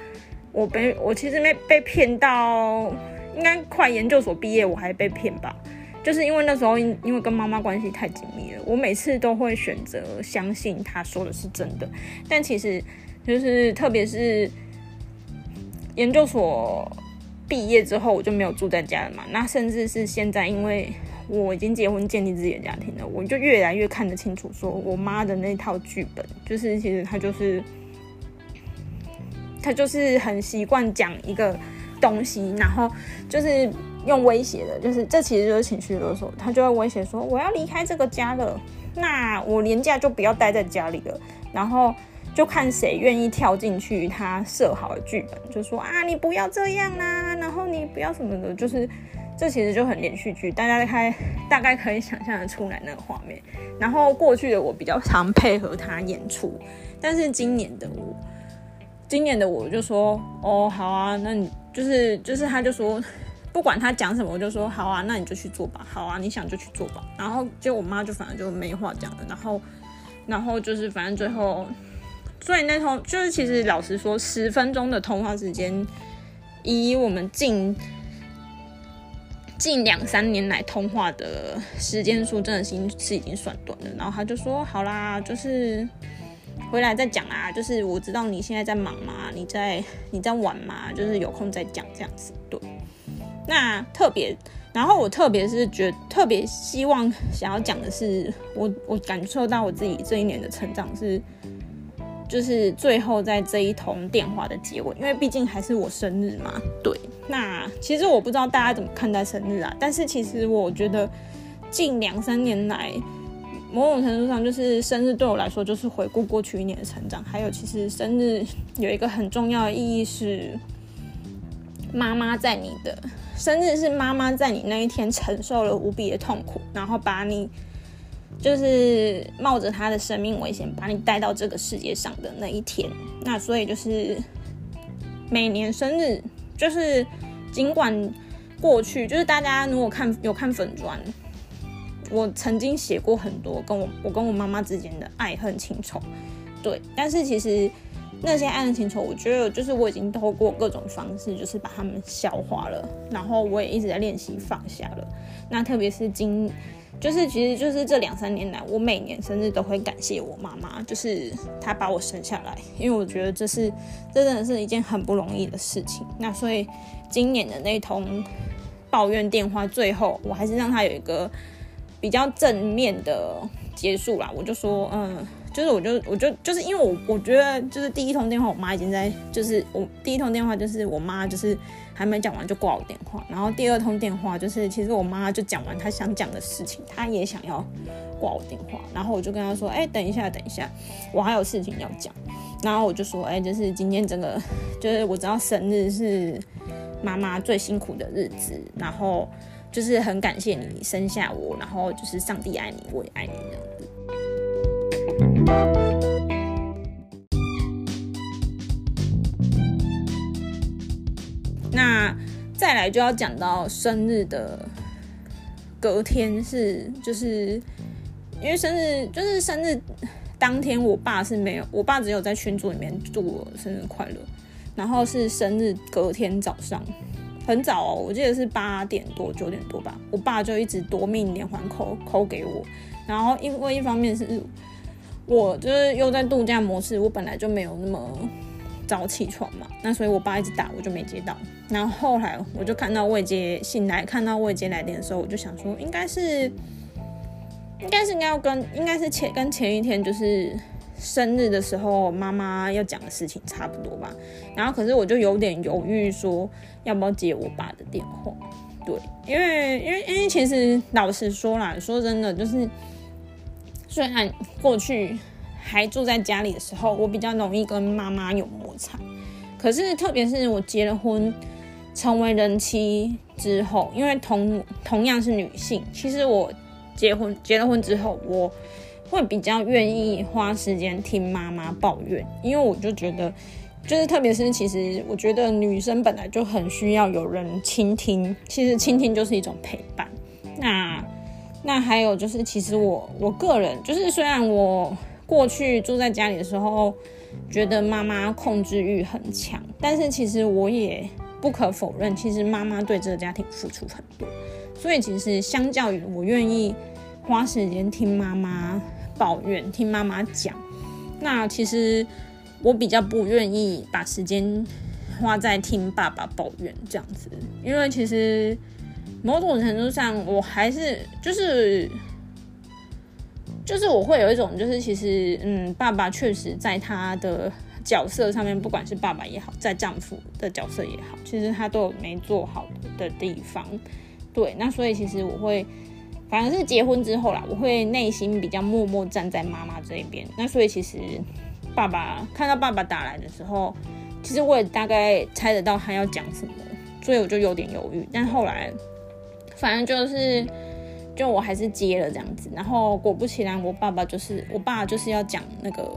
[SPEAKER 1] 我被我其实没被骗到，应该快研究所毕业我还被骗吧，就是因为那时候因因为跟妈妈关系太紧密了，我每次都会选择相信她说的是真的，但其实就是特别是研究所毕业之后，我就没有住在家了嘛，那甚至是现在，因为我已经结婚建立自己的家庭了，我就越来越看得清楚，说我妈的那套剧本，就是其实她就是。他就是很习惯讲一个东西，然后就是用威胁的，就是这其实就是情绪勒索。他就会威胁说：“我要离开这个家了，那我年假就不要待在家里了。”然后就看谁愿意跳进去他设好的剧本，就说：“啊，你不要这样啦，然后你不要什么的。”就是这其实就很连续剧，大家开大概可以想象的出来那个画面。然后过去的我比较常配合他演出，但是今年的我。今年的我就说哦好啊，那你就是就是他就说 不管他讲什么，我就说好啊，那你就去做吧，好啊，你想就去做吧。然后就我妈就反正就没话讲了，然后然后就是反正最后，所以那通就是其实老实说，十分钟的通话时间，以我们近近两三年来通话的时间数，真的是是已经算短了。然后他就说好啦，就是。回来再讲啊，就是我知道你现在在忙嘛，你在你在玩嘛，就是有空再讲这样子。对，那特别，然后我特别是觉特别希望想要讲的是，我我感受到我自己这一年的成长是，就是最后在这一通电话的结尾，因为毕竟还是我生日嘛。对，那其实我不知道大家怎么看待生日啊，但是其实我觉得近两三年来。某种程度上，就是生日对我来说，就是回顾过去一年的成长。还有，其实生日有一个很重要的意义是，妈妈在你的生日是妈妈在你那一天承受了无比的痛苦，然后把你就是冒着她的生命危险把你带到这个世界上的那一天。那所以就是每年生日，就是尽管过去，就是大家如果看有看粉砖。我曾经写过很多跟我我跟我妈妈之间的爱恨情仇，对，但是其实那些爱恨情仇，我觉得就是我已经透过各种方式，就是把他们消化了，然后我也一直在练习放下了。那特别是今就是其实就是这两三年来，我每年生日都会感谢我妈妈，就是她把我生下来，因为我觉得这是这真的是一件很不容易的事情。那所以今年的那通抱怨电话，最后我还是让她有一个比较正面的结束啦。我就说，嗯。就是我就我就就是因为我我觉得就是第一通电话我妈已经在就是我第一通电话就是我妈就是还没讲完就挂我电话，然后第二通电话就是其实我妈就讲完她想讲的事情，她也想要挂我电话，然后我就跟她说，哎，等一下等一下，我还有事情要讲，然后我就说，哎，就是今天整个就是我知道生日是妈妈最辛苦的日子，然后就是很感谢你生下我，然后就是上帝爱你，我也爱你这样子。那再来就要讲到生日的隔天是，就是因为生日就是生日当天，我爸是没有，我爸只有在群组里面祝我生日快乐，然后是生日隔天早上很早哦，我记得是八点多九点多吧，我爸就一直夺命连环扣扣给我，然后因为一方面是。我就是又在度假模式，我本来就没有那么早起床嘛，那所以我爸一直打我就没接到，然后后来我就看到未接醒来，看到未接来电的时候，我就想说应该是应该是应该要跟应该是前跟前一天就是生日的时候妈妈要讲的事情差不多吧，然后可是我就有点犹豫说要不要接我爸的电话，对，因为因为因为其实老实说啦，说真的就是。虽然过去还住在家里的时候，我比较容易跟妈妈有摩擦，可是特别是我结了婚，成为人妻之后，因为同同样是女性，其实我结婚结了婚之后，我会比较愿意花时间听妈妈抱怨，因为我就觉得，就是特别是其实我觉得女生本来就很需要有人倾听，其实倾听就是一种陪伴。那那还有就是，其实我我个人就是，虽然我过去住在家里的时候，觉得妈妈控制欲很强，但是其实我也不可否认，其实妈妈对这个家庭付出很多。所以其实相较于我愿意花时间听妈妈抱怨、听妈妈讲，那其实我比较不愿意把时间花在听爸爸抱怨这样子，因为其实。某种程度上，我还是就是就是我会有一种，就是其实嗯，爸爸确实在他的角色上面，不管是爸爸也好，在丈夫的角色也好，其实他都有没做好的地方。对，那所以其实我会，反而是结婚之后啦，我会内心比较默默站在妈妈这一边。那所以其实爸爸看到爸爸打来的时候，其实我也大概猜得到他要讲什么，所以我就有点犹豫。但后来。反正就是，就我还是接了这样子，然后果不其然，我爸爸就是我爸就是要讲那个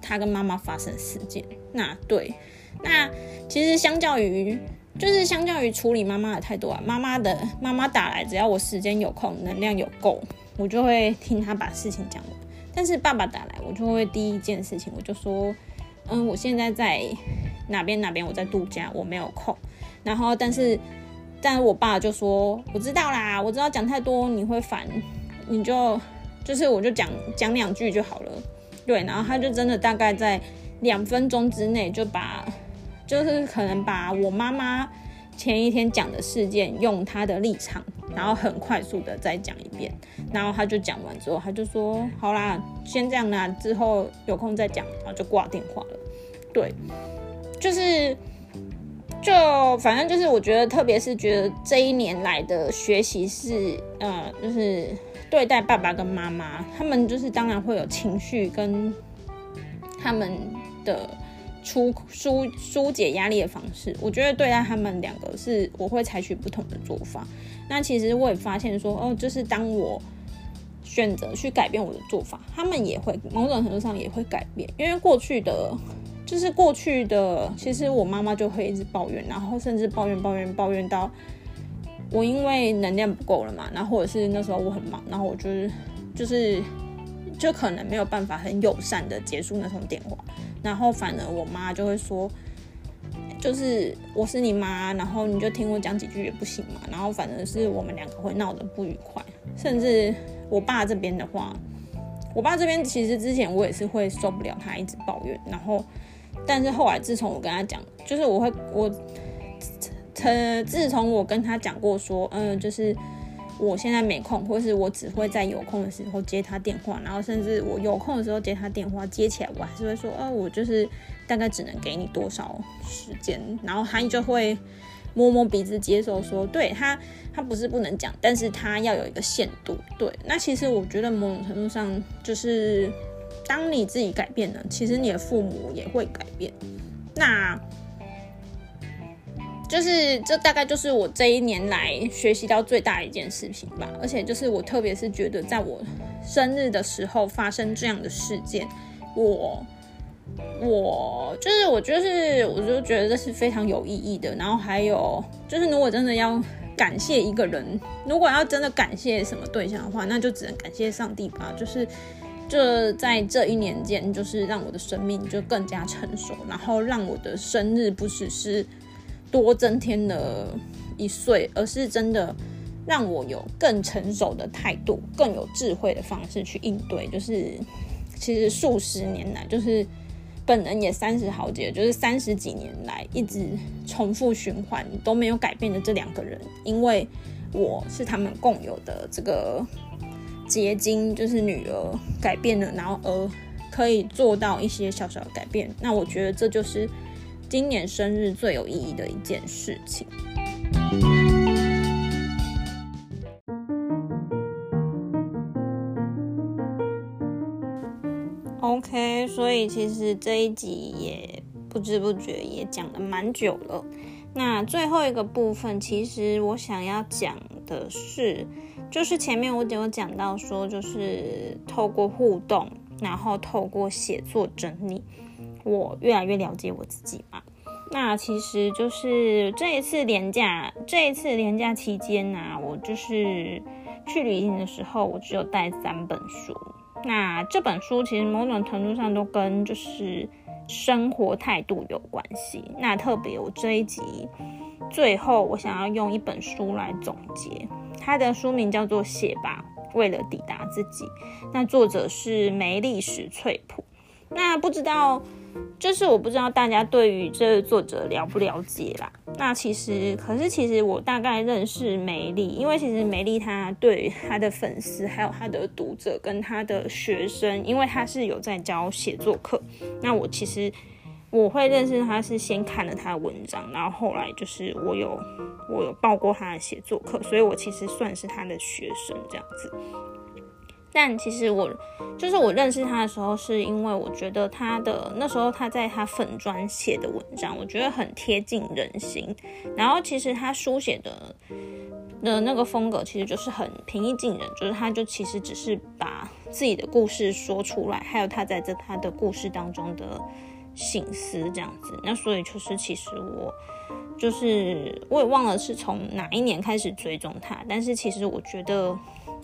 [SPEAKER 1] 他跟妈妈发生事件。那对，那其实相较于就是相较于处理妈妈的态度啊，妈妈的妈妈打来，只要我时间有空，能量有够，我就会听他把事情讲完。但是爸爸打来，我就会第一件事情我就说，嗯，我现在在哪边哪边，我在度假，我没有空。然后但是。但我爸就说：“我知道啦，我知道讲太多你会烦，你就就是我就讲讲两句就好了。”对，然后他就真的大概在两分钟之内就把，就是可能把我妈妈前一天讲的事件用他的立场，然后很快速的再讲一遍。然后他就讲完之后，他就说：“好啦，先这样啦，之后有空再讲。”然后就挂电话了。对，就是。就反正就是，我觉得特别是觉得这一年来的学习是，呃，就是对待爸爸跟妈妈，他们就是当然会有情绪跟他们的出疏疏解压力的方式。我觉得对待他们两个是我会采取不同的做法。那其实我也发现说，哦，就是当我选择去改变我的做法，他们也会某种程度上也会改变，因为过去的。就是过去的，其实我妈妈就会一直抱怨，然后甚至抱怨抱怨抱怨到我因为能量不够了嘛，然后或者是那时候我很忙，然后我就是就是就可能没有办法很友善的结束那通电话，然后反而我妈就会说，就是我是你妈，然后你就听我讲几句也不行嘛，然后反正是我们两个会闹得不愉快，甚至我爸这边的话，我爸这边其实之前我也是会受不了他一直抱怨，然后但是后来自从我跟他讲，就是我会我，呃，自从我跟他讲过说，嗯，就是我现在没空，或是我只会在有空的时候接他电话，然后甚至我有空的时候接他电话接起来，我还是会说，哦，我就是大概只能给你多少时间，然后他就会。摸摸鼻子接受，说对他，他不是不能讲，但是他要有一个限度。对，那其实我觉得某种程度上，就是当你自己改变了，其实你的父母也会改变。那就是这大概就是我这一年来学习到最大一件事情吧。而且就是我特别是觉得，在我生日的时候发生这样的事件，我。我就是，我就是，我就觉得这是非常有意义的。然后还有就是，如果真的要感谢一个人，如果要真的感谢什么对象的话，那就只能感谢上帝吧。就是，这在这一年间，就是让我的生命就更加成熟，然后让我的生日不只是多增添了一岁，而是真的让我有更成熟的态度，更有智慧的方式去应对。就是其实数十年来，就是。本人也三十好几，就是三十几年来一直重复循环都没有改变的这两个人，因为我是他们共有的这个结晶，就是女儿改变了，然后而可以做到一些小小的改变。那我觉得这就是今年生日最有意义的一件事情。OK，所以其实这一集也不知不觉也讲了蛮久了。那最后一个部分，其实我想要讲的是，就是前面我有讲到说，就是透过互动，然后透过写作整理，我越来越了解我自己嘛。那其实就是这一次年假，这一次年假期间呢，我就是去旅行的时候，我只有带三本书。那这本书其实某种程度上都跟就是生活态度有关系。那特别我这一集最后我想要用一本书来总结，它的书名叫做《写吧，为了抵达自己》。那作者是梅丽史翠普。那不知道。就是我不知道大家对于这个作者了不了解啦。那其实，可是其实我大概认识梅丽，因为其实梅丽她对她的粉丝，还有她的读者跟她的学生，因为她是有在教写作课。那我其实我会认识她是先看了她的文章，然后后来就是我有我有报过她的写作课，所以我其实算是她的学生这样子。但其实我就是我认识他的时候，是因为我觉得他的那时候他在他粉专写的文章，我觉得很贴近人心。然后其实他书写的的那个风格，其实就是很平易近人，就是他就其实只是把自己的故事说出来，还有他在这他的故事当中的醒思这样子。那所以就是其实我就是我也忘了是从哪一年开始追踪他，但是其实我觉得。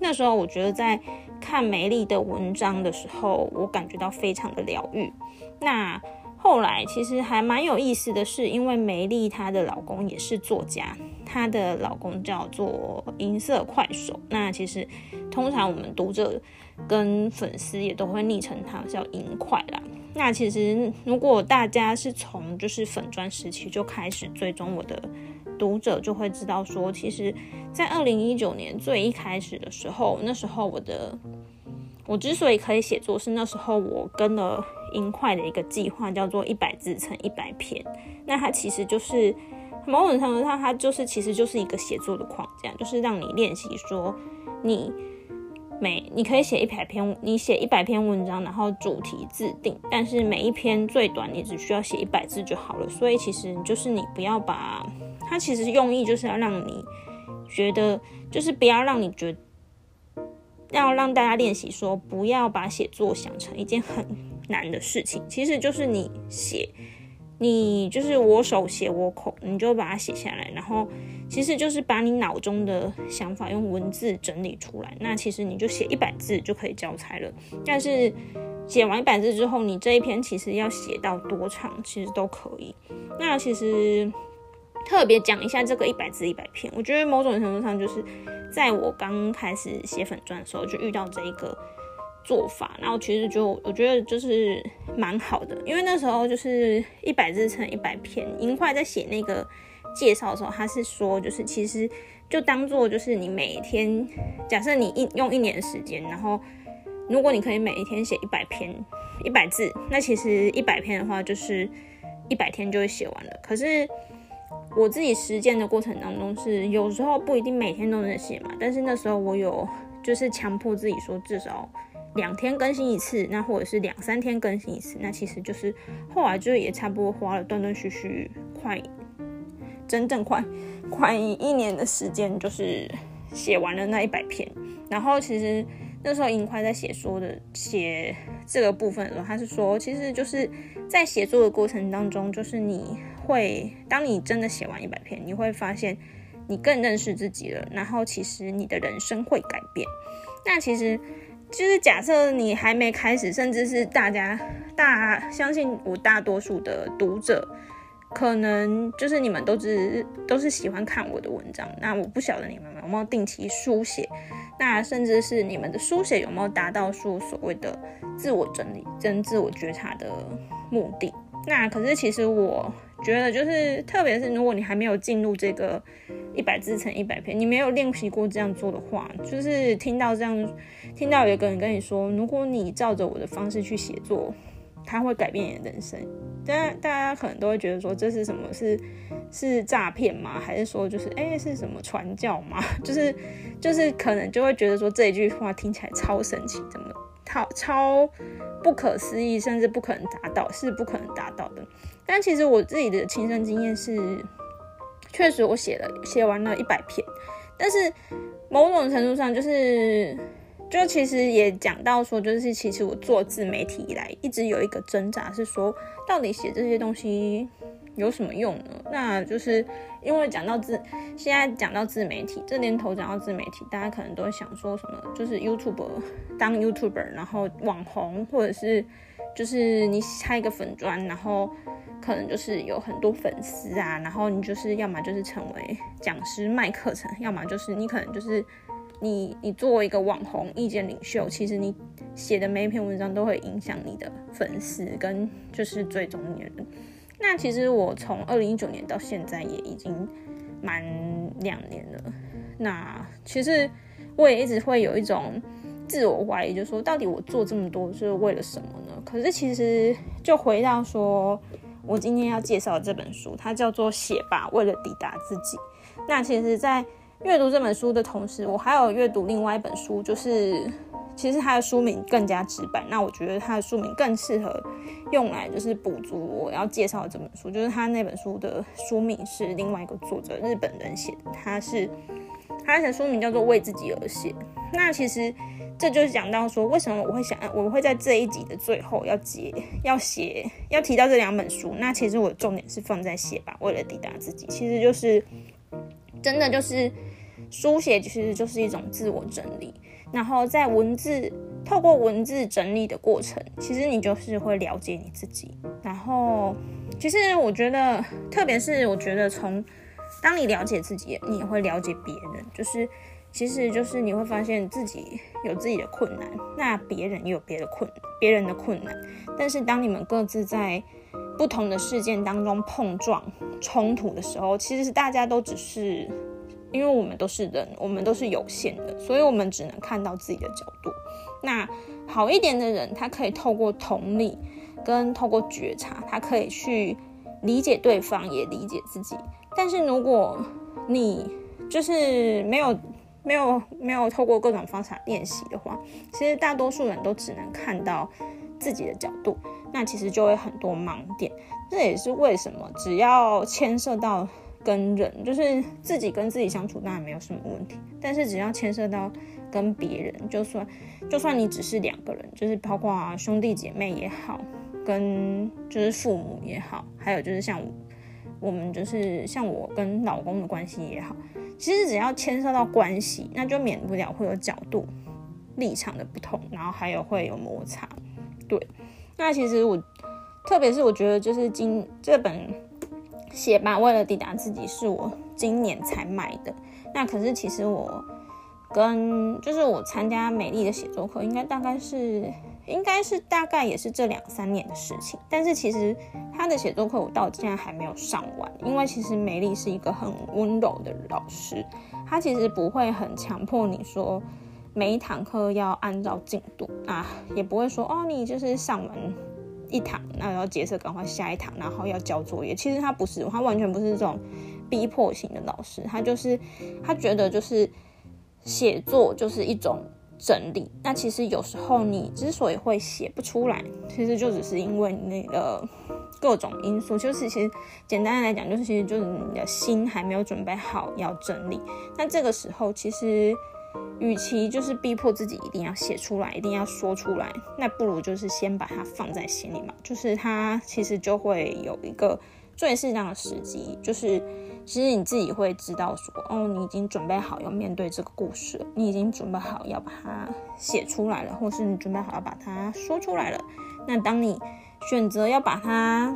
[SPEAKER 1] 那时候我觉得在看梅丽的文章的时候，我感觉到非常的疗愈。那后来其实还蛮有意思的是，因为梅丽她的老公也是作家，她的老公叫做银色快手。那其实通常我们读者跟粉丝也都会昵称他叫银快啦。那其实如果大家是从就是粉砖时期就开始追踪我的。读者就会知道说，其实，在二零一九年最一开始的时候，那时候我的我之所以可以写作，是那时候我跟了银块的一个计划，叫做一百字乘一百篇。那它其实就是某种程度上，它就是其实就是一个写作的框架，就是让你练习说，你每你可以写一百篇，你写一百篇文章，然后主题自定，但是每一篇最短你只需要写一百字就好了。所以其实就是你不要把它其实用意就是要让你觉得，就是不要让你觉，要让大家练习说，不要把写作想成一件很难的事情。其实就是你写，你就是我手写我口，你就把它写下来，然后其实就是把你脑中的想法用文字整理出来。那其实你就写一百字就可以交差了。但是写完一百字之后，你这一篇其实要写到多长，其实都可以。那其实。特别讲一下这个一百字一百篇，我觉得某种程度上就是在我刚开始写粉钻的时候就遇到这一个做法，然后其实就我觉得就是蛮好的，因为那时候就是一百字乘一百篇，银块在写那个介绍的时候，他是说就是其实就当做就是你每天，假设你一用一年时间，然后如果你可以每一天写一百篇一百字，那其实一百篇的话就是一百天就会写完了，可是。我自己实践的过程当中是有时候不一定每天都能写嘛，但是那时候我有就是强迫自己说至少两天更新一次，那或者是两三天更新一次，那其实就是后来就也差不多花了断断续续快真正快快一年的时间，就是写完了那一百篇。然后其实那时候银快在写说的写这个部分的时候，他是说其实就是在写作的过程当中，就是你。会，当你真的写完一百篇，你会发现你更认识自己了。然后，其实你的人生会改变。那其实就是假设你还没开始，甚至是大家大相信我，大多数的读者可能就是你们都只都是喜欢看我的文章。那我不晓得你们有没有定期书写，那甚至是你们的书写有没有达到说所谓的自我整理跟自我觉察的目的。那可是其实我。觉得就是，特别是如果你还没有进入这个一百字乘一百篇，你没有练习过这样做的话，就是听到这样，听到有个人跟你说，如果你照着我的方式去写作，他会改变你的人生。但大家可能都会觉得说，这是什么？是是诈骗吗？还是说就是哎是什么传教吗？就是就是可能就会觉得说这一句话听起来超神奇，怎么超超不可思议，甚至不可能达到，是不可能达到的。但其实我自己的亲身经验是，确实我写了写完了一百篇，但是某种程度上就是，就其实也讲到说，就是其实我做自媒体以来一直有一个挣扎，是说到底写这些东西有什么用呢？那就是因为讲到自，现在讲到自媒体，这年头讲到自媒体，大家可能都会想说什么，就是 YouTube 当 YouTuber，然后网红，或者是就是你开一个粉砖，然后。可能就是有很多粉丝啊，然后你就是要么就是成为讲师卖课程，要么就是你可能就是你你作为一个网红意见领袖，其实你写的每一篇文章都会影响你的粉丝跟就是追踪你的人。那其实我从二零一九年到现在也已经满两年了。那其实我也一直会有一种自我怀疑，就是说到底我做这么多是为了什么呢？可是其实就回到说。我今天要介绍这本书，它叫做《写吧，为了抵达自己》。那其实，在阅读这本书的同时，我还有阅读另外一本书，就是其实它的书名更加直白。那我觉得它的书名更适合用来就是补足我要介绍的这本书，就是他那本书的书名是另外一个作者日本人写的，他是他的书名叫做《为自己而写》。那其实。这就是讲到说，为什么我会想，我会在这一集的最后要写，要写，要提到这两本书。那其实我的重点是放在写吧，为了抵达自己，其实就是真的就是书写，其实就是一种自我整理。然后在文字透过文字整理的过程，其实你就是会了解你自己。然后其实我觉得，特别是我觉得从当你了解自己，你也会了解别人，就是。其实就是你会发现自己有自己的困难，那别人也有别的困别人的困难。但是当你们各自在不同的事件当中碰撞冲突的时候，其实大家都只是因为我们都是人，我们都是有限的，所以我们只能看到自己的角度。那好一点的人，他可以透过同理跟透过觉察，他可以去理解对方，也理解自己。但是如果你就是没有。没有没有透过各种方法练习的话，其实大多数人都只能看到自己的角度，那其实就会很多盲点。这也是为什么只要牵涉到跟人，就是自己跟自己相处，当然没有什么问题。但是只要牵涉到跟别人，就算就算你只是两个人，就是包括兄弟姐妹也好，跟就是父母也好，还有就是像我们就是像我跟老公的关系也好。其实只要牵涉到关系，那就免不了会有角度、立场的不同，然后还有会有摩擦。对，那其实我，特别是我觉得，就是今这本写吧，为了抵达自己，是我今年才买的。那可是其实我跟就是我参加美丽的写作课，应该大概是应该是大概也是这两三年的事情。但是其实他的写作课我到现在还没有上完，因为其实美丽是一个很温柔的老师，他其实不会很强迫你说每一堂课要按照进度啊，也不会说哦你就是上完一堂，那要结束赶快下一堂，然后要交作业。其实他不是，他完全不是这种逼迫型的老师，他就是他觉得就是。写作就是一种整理。那其实有时候你之所以会写不出来，其实就只是因为那个各种因素。就是其实简单的来讲，就是其实就是你的心还没有准备好要整理。那这个时候，其实与其就是逼迫自己一定要写出来，一定要说出来，那不如就是先把它放在心里嘛。就是它其实就会有一个最适当的时机，就是。其实你自己会知道，说哦，你已经准备好要面对这个故事了，你已经准备好要把它写出来了，或是你准备好要把它说出来了。那当你选择要把它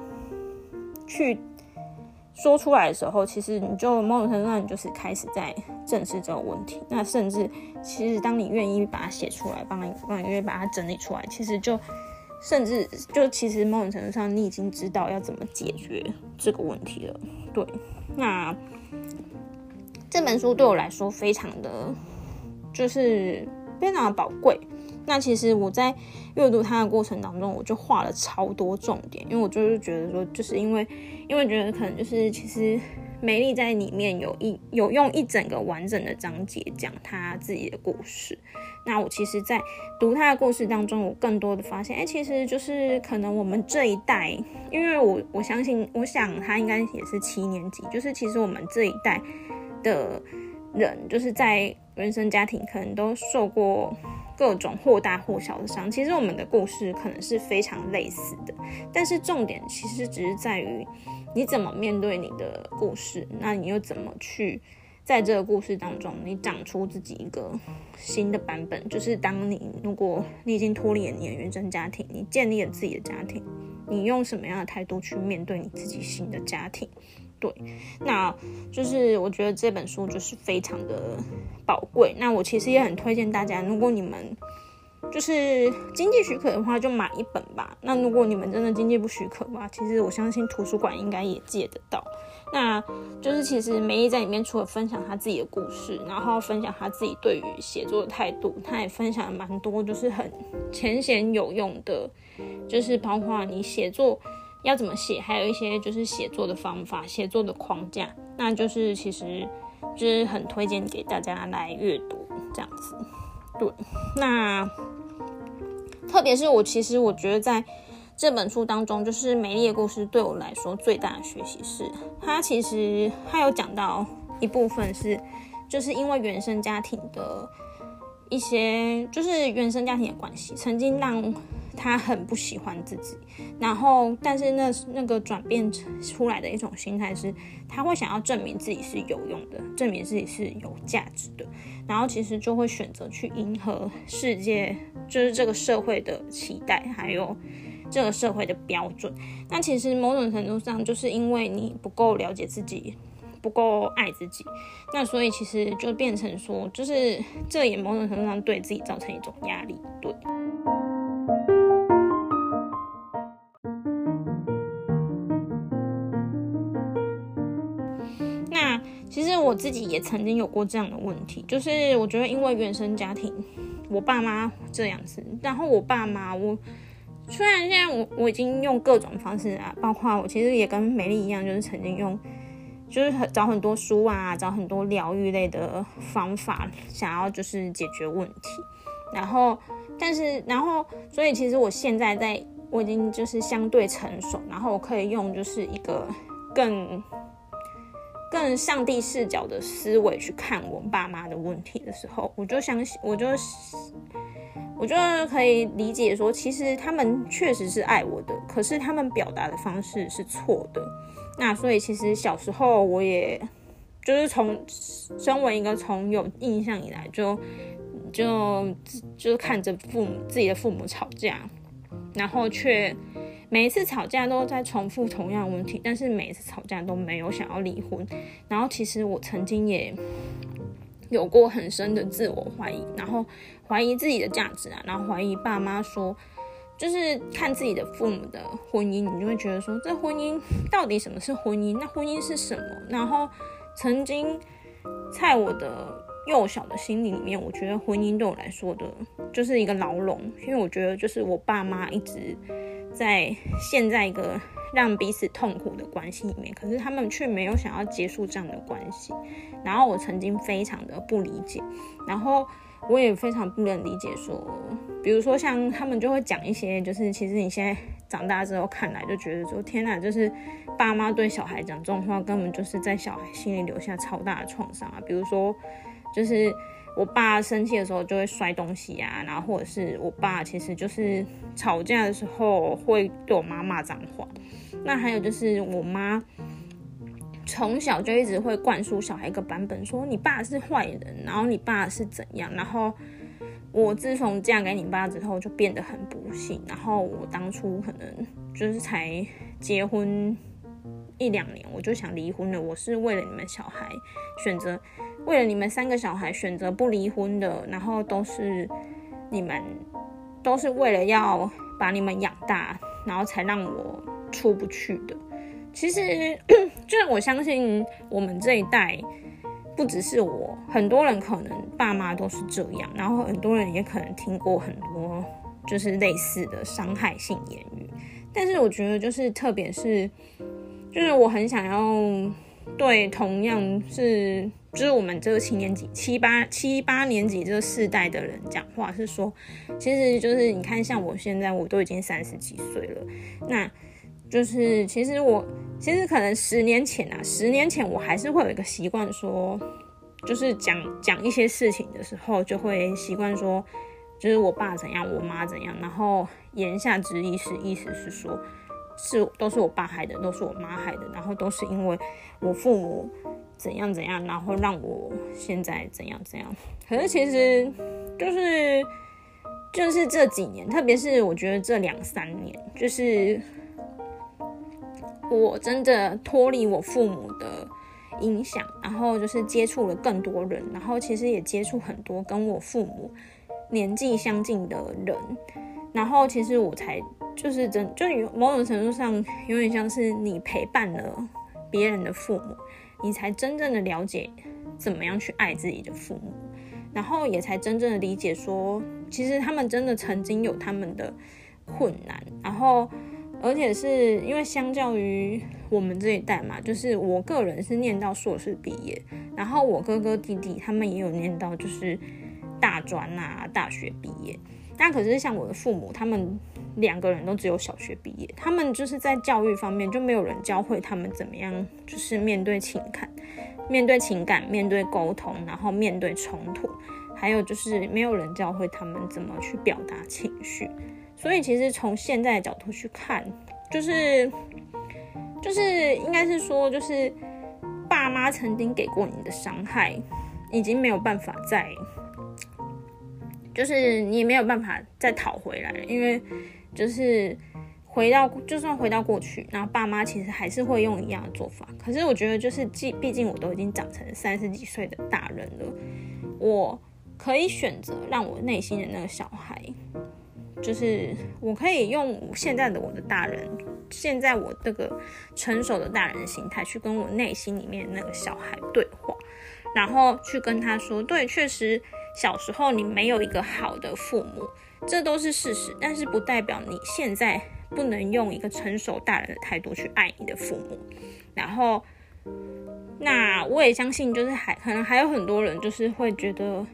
[SPEAKER 1] 去说出来的时候，其实你就某种程度上你就是开始在正视这个问题。那甚至其实当你愿意把它写出来，帮你帮你愿意把它整理出来，其实就甚至就其实某种程度上你已经知道要怎么解决这个问题了。对。那这本书对我来说非常的，就是非常的宝贵。那其实我在阅读它的过程当中，我就画了超多重点，因为我就是觉得说，就是因为因为觉得可能就是其实。美丽在里面有一有用一整个完整的章节讲她自己的故事。那我其实，在读她的故事当中，我更多的发现，哎，其实就是可能我们这一代，因为我我相信，我想她应该也是七年级，就是其实我们这一代的人，就是在原生家庭可能都受过各种或大或小的伤。其实我们的故事可能是非常类似的，但是重点其实只是在于。你怎么面对你的故事？那你又怎么去在这个故事当中，你长出自己一个新的版本？就是当你如果你已经脱离了你的原生家庭，你建立了自己的家庭，你用什么样的态度去面对你自己新的家庭？对，那就是我觉得这本书就是非常的宝贵。那我其实也很推荐大家，如果你们。就是经济许可的话，就买一本吧。那如果你们真的经济不许可的话，其实我相信图书馆应该也借得到。那就是其实梅姨在里面除了分享她自己的故事，然后分享她自己对于写作的态度，她也分享了蛮多，就是很 浅显有用的，就是包括你写作要怎么写，还有一些就是写作的方法、写作的框架。那就是其实就是很推荐给大家来阅读这样子。对，那。特别是我，其实我觉得在这本书当中，就是美丽的故事对我来说最大的学习是，它其实它有讲到一部分是，就是因为原生家庭的一些，就是原生家庭的关系，曾经让他很不喜欢自己，然后但是那那个转变出来的一种心态是，他会想要证明自己是有用的，证明自己是有价值的。然后其实就会选择去迎合世界，就是这个社会的期待，还有这个社会的标准。那其实某种程度上，就是因为你不够了解自己，不够爱自己，那所以其实就变成说，就是这也某种程度上对自己造成一种压力，对。那其实我自己也曾经有过这样的问题，就是我觉得因为原生家庭，我爸妈这样子，然后我爸妈，我虽然现在我我已经用各种方式啊，包括我其实也跟美丽一样，就是曾经用，就是找很多书啊，找很多疗愈类的方法，想要就是解决问题，然后但是然后所以其实我现在在我已经就是相对成熟，然后我可以用就是一个更。更上帝视角的思维去看我爸妈的问题的时候，我就相信，我就我就可以理解说，其实他们确实是爱我的，可是他们表达的方式是错的。那所以其实小时候我也就是从身为一个从有印象以来就就就看着父母自己的父母吵架，然后却。每一次吵架都在重复同样问题，但是每一次吵架都没有想要离婚。然后其实我曾经也有过很深的自我怀疑，然后怀疑自己的价值啊，然后怀疑爸妈说，就是看自己的父母的婚姻，你就会觉得说，这婚姻到底什么是婚姻？那婚姻是什么？然后曾经在我的幼小的心里里面，我觉得婚姻对我来说的就是一个牢笼，因为我觉得就是我爸妈一直在陷在一个。让彼此痛苦的关系里面，可是他们却没有想要结束这样的关系。然后我曾经非常的不理解，然后我也非常不能理解，说，比如说像他们就会讲一些，就是其实你现在长大之后看来就觉得说，天哪，就是爸妈对小孩讲这种话，根本就是在小孩心里留下超大的创伤啊。比如说，就是。我爸生气的时候就会摔东西啊，然后或者是我爸其实就是吵架的时候会对我妈骂脏话。那还有就是我妈从小就一直会灌输小孩一个版本，说你爸是坏人，然后你爸是怎样。然后我自从嫁给你爸之后就变得很不幸。然后我当初可能就是才结婚一两年，我就想离婚了。我是为了你们小孩选择。为了你们三个小孩选择不离婚的，然后都是你们都是为了要把你们养大，然后才让我出不去的。其实 就是我相信我们这一代不只是我，很多人可能爸妈都是这样，然后很多人也可能听过很多就是类似的伤害性言语。但是我觉得就是特别是就是我很想要对同样是。就是我们这个七年级、七八七八年级这个世代的人讲话，是说，其实就是你看，像我现在我都已经三十几岁了，那就是其实我其实可能十年前啊，十年前我还是会有一个习惯，说就是讲讲一些事情的时候，就会习惯说，就是我爸怎样，我妈怎样，然后言下之意是意思是说，是都是我爸害的，都是我妈害的，然后都是因为我父母。怎样怎样，然后让我现在怎样怎样？可是其实就是就是这几年，特别是我觉得这两三年，就是我真的脱离我父母的影响，然后就是接触了更多人，然后其实也接触很多跟我父母年纪相近的人，然后其实我才就是真就某种程度上有点像是你陪伴了别人的父母。你才真正的了解怎么样去爱自己的父母，然后也才真正的理解说，其实他们真的曾经有他们的困难，然后而且是因为相较于我们这一代嘛，就是我个人是念到硕士毕业，然后我哥哥弟弟他们也有念到就是大专啊大学毕业，但可是像我的父母他们。两个人都只有小学毕业，他们就是在教育方面就没有人教会他们怎么样，就是面对情感、面对情感、面对沟通，然后面对冲突，还有就是没有人教会他们怎么去表达情绪。所以其实从现在的角度去看，就是就是应该是说，就是爸妈曾经给过你的伤害，已经没有办法再，就是你也没有办法再讨回来了，因为。就是回到，就算回到过去，然后爸妈其实还是会用一样的做法。可是我觉得，就是既毕竟我都已经长成三十几岁的大人了，我可以选择让我内心的那个小孩，就是我可以用现在的我的大人，现在我这个成熟的大人心态去跟我内心里面那个小孩对话，然后去跟他说，对，确实小时候你没有一个好的父母。这都是事实，但是不代表你现在不能用一个成熟大人的态度去爱你的父母。然后，那我也相信，就是还可能还有很多人，就是会觉得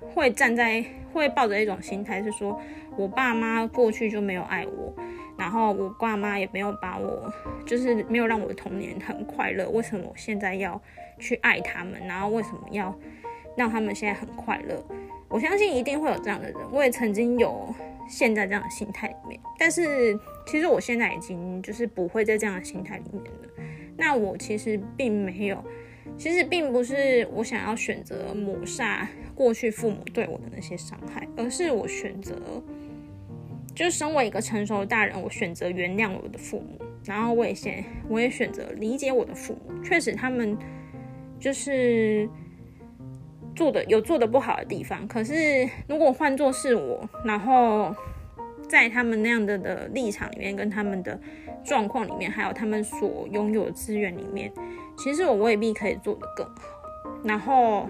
[SPEAKER 1] 会站在会抱着一种心态，是说我爸妈过去就没有爱我，然后我爸妈也没有把我，就是没有让我的童年很快乐。为什么我现在要去爱他们？然后为什么要让他们现在很快乐？我相信一定会有这样的人，我也曾经有陷在这样的心态里面，但是其实我现在已经就是不会在这样的心态里面了。那我其实并没有，其实并不是我想要选择抹杀过去父母对我的那些伤害，而是我选择，就是身为一个成熟的大人，我选择原谅我的父母，然后我也选，我也选择理解我的父母。确实，他们就是。做的有做的不好的地方。可是如果换作是我，然后在他们那样的的立场里面，跟他们的状况里面，还有他们所拥有的资源里面，其实我未必可以做得更好。然后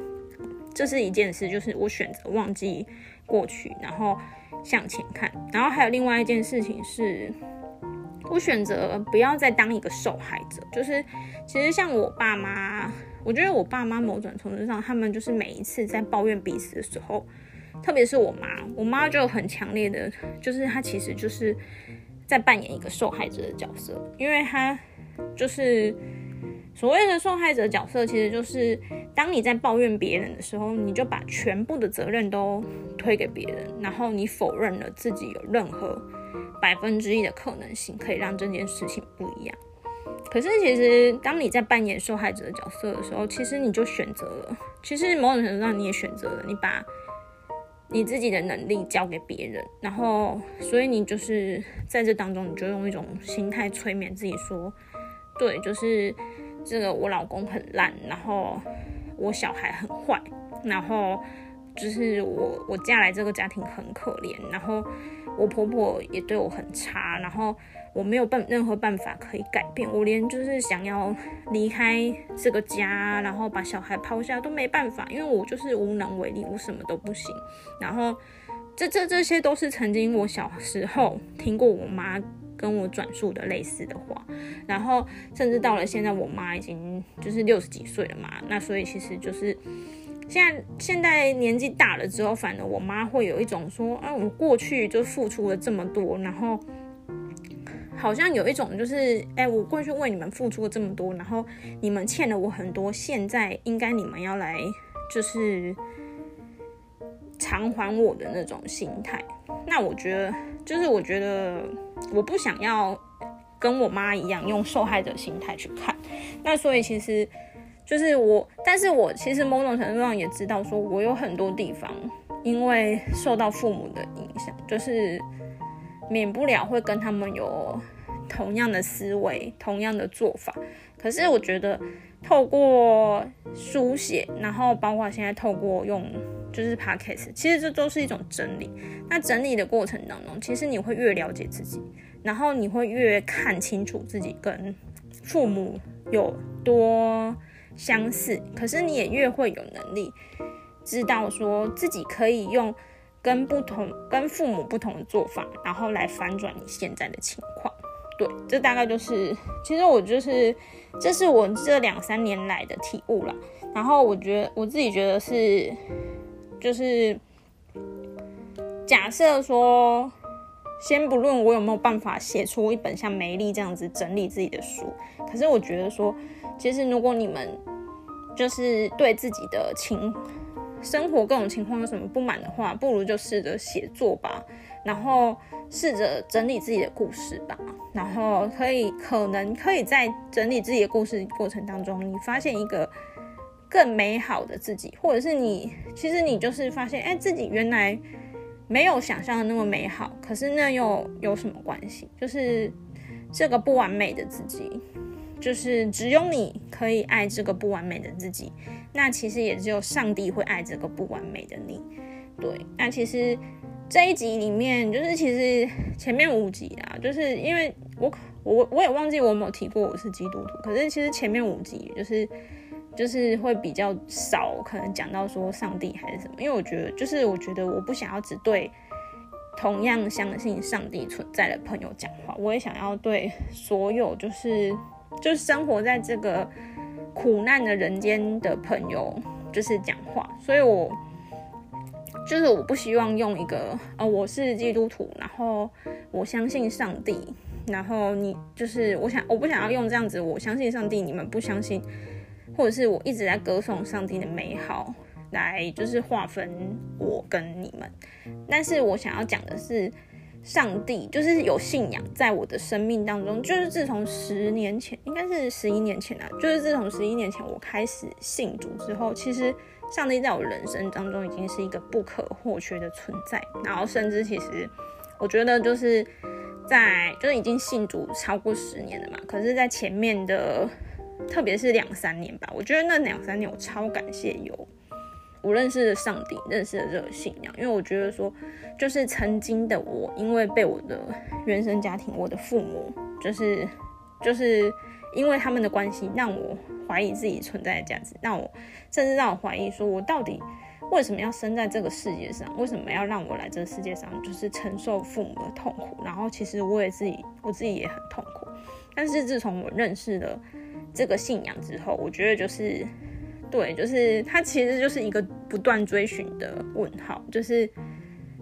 [SPEAKER 1] 这是一件事，就是我选择忘记过去，然后向前看。然后还有另外一件事情是。我选择不要再当一个受害者，就是其实像我爸妈，我觉得我爸妈某种程度上，他们就是每一次在抱怨彼此的时候，特别是我妈，我妈就很强烈的，就是她其实就是在扮演一个受害者的角色，因为她就是所谓的受害者角色，其实就是当你在抱怨别人的时候，你就把全部的责任都推给别人，然后你否认了自己有任何。百分之一的可能性可以让这件事情不一样。可是，其实当你在扮演受害者的角色的时候，其实你就选择了。其实某种程度上，你也选择了，你把你自己的能力交给别人，然后，所以你就是在这当中，你就用一种心态催眠自己说：“对，就是这个我老公很烂，然后我小孩很坏，然后就是我我嫁来这个家庭很可怜，然后。”我婆婆也对我很差，然后我没有办任何办法可以改变，我连就是想要离开这个家，然后把小孩抛下都没办法，因为我就是无能为力，我什么都不行。然后这这这些都是曾经我小时候听过我妈跟我转述的类似的话，然后甚至到了现在，我妈已经就是六十几岁了嘛，那所以其实就是。现在现在年纪大了之后，反而我妈会有一种说啊，我过去就付出了这么多，然后好像有一种就是，哎，我过去为你们付出了这么多，然后你们欠了我很多，现在应该你们要来就是偿还我的那种心态。那我觉得，就是我觉得我不想要跟我妈一样用受害者心态去看。那所以其实。就是我，但是我其实某种程度上也知道，说我有很多地方因为受到父母的影响，就是免不了会跟他们有同样的思维、同样的做法。可是我觉得透过书写，然后包括现在透过用就是 podcast，其实这都是一种整理。那整理的过程当中，其实你会越了解自己，然后你会越看清楚自己跟父母有多。相似，可是你也越会有能力知道说自己可以用跟不同、跟父母不同的做法，然后来反转你现在的情况。对，这大概就是，其实我就是，这是我这两三年来的体悟了。然后我觉得我自己觉得是，就是假设说，先不论我有没有办法写出一本像梅丽这样子整理自己的书，可是我觉得说。其实，如果你们就是对自己的情生活各种情况有什么不满的话，不如就试着写作吧，然后试着整理自己的故事吧，然后可以可能可以在整理自己的故事过程当中，你发现一个更美好的自己，或者是你其实你就是发现，哎，自己原来没有想象的那么美好，可是那又有什么关系？就是这个不完美的自己。就是只有你可以爱这个不完美的自己，那其实也只有上帝会爱这个不完美的你。对，那其实这一集里面，就是其实前面五集啊，就是因为我我我也忘记我有没有提过我是基督徒，可是其实前面五集就是就是会比较少可能讲到说上帝还是什么，因为我觉得就是我觉得我不想要只对同样相信上帝存在的朋友讲话，我也想要对所有就是。就是生活在这个苦难的人间的朋友，就是讲话，所以我就是我不希望用一个呃，我是基督徒，然后我相信上帝，然后你就是我想我不想要用这样子，我相信上帝，你们不相信，或者是我一直在歌颂上帝的美好，来就是划分我跟你们，但是我想要讲的是。上帝就是有信仰，在我的生命当中，就是自从十年前，应该是十一年前啊，就是自从十一年前我开始信主之后，其实上帝在我人生当中已经是一个不可或缺的存在。然后甚至其实，我觉得就是在就是已经信主超过十年了嘛，可是，在前面的，特别是两三年吧，我觉得那两三年我超感谢有我认识了上帝，认识了这个信仰，因为我觉得说，就是曾经的我，因为被我的原生家庭，我的父母，就是就是因为他们的关系，让我怀疑自己存在的价值，让我甚至让我怀疑说，我到底为什么要生在这个世界上？为什么要让我来这个世界上，就是承受父母的痛苦？然后其实我也自己，我自己也很痛苦。但是自从我认识了这个信仰之后，我觉得就是。对，就是它其实就是一个不断追寻的问号，就是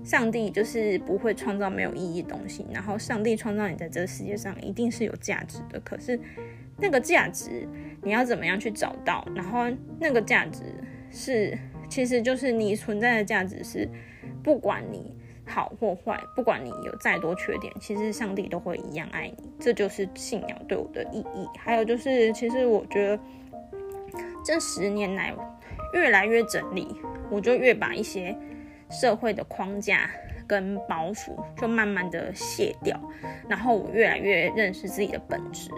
[SPEAKER 1] 上帝就是不会创造没有意义的东西，然后上帝创造你在这个世界上一定是有价值的，可是那个价值你要怎么样去找到？然后那个价值是，其实就是你存在的价值是，不管你好或坏，不管你有再多缺点，其实上帝都会一样爱你，这就是信仰对我的意义。还有就是，其实我觉得。这十年来，越来越整理，我就越把一些社会的框架跟包袱就慢慢的卸掉，然后我越来越认识自己的本质，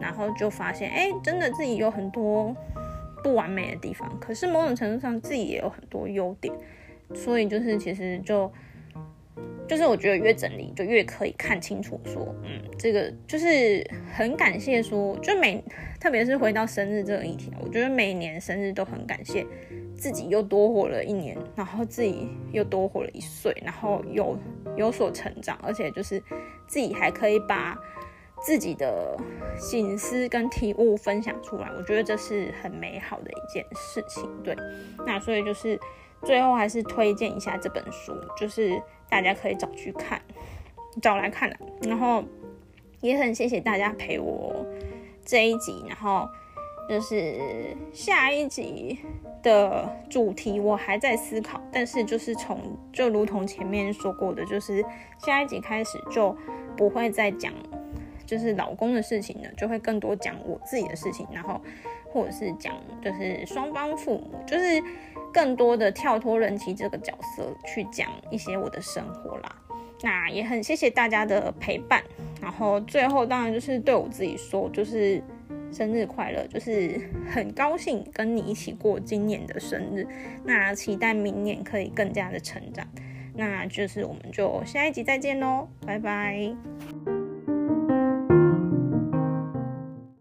[SPEAKER 1] 然后就发现，哎，真的自己有很多不完美的地方，可是某种程度上自己也有很多优点，所以就是其实就。就是我觉得越整理就越可以看清楚，说，嗯，这个就是很感谢，说就每特别是回到生日这个议题，我觉得每年生日都很感谢自己又多活了一年，然后自己又多活了一岁，然后有有所成长，而且就是自己还可以把自己的心思跟体悟分享出来，我觉得这是很美好的一件事情。对，那所以就是最后还是推荐一下这本书，就是。大家可以找去看，找来看然后也很谢谢大家陪我这一集，然后就是下一集的主题我还在思考，但是就是从就如同前面说过的，就是下一集开始就不会再讲就是老公的事情了，就会更多讲我自己的事情，然后或者是讲就是双方父母，就是。更多的跳脱人妻这个角色去讲一些我的生活啦，那也很谢谢大家的陪伴。然后最后当然就是对我自己说，就是生日快乐，就是很高兴跟你一起过今年的生日。那期待明年可以更加的成长。那就是我们就下一集再见喽，拜拜。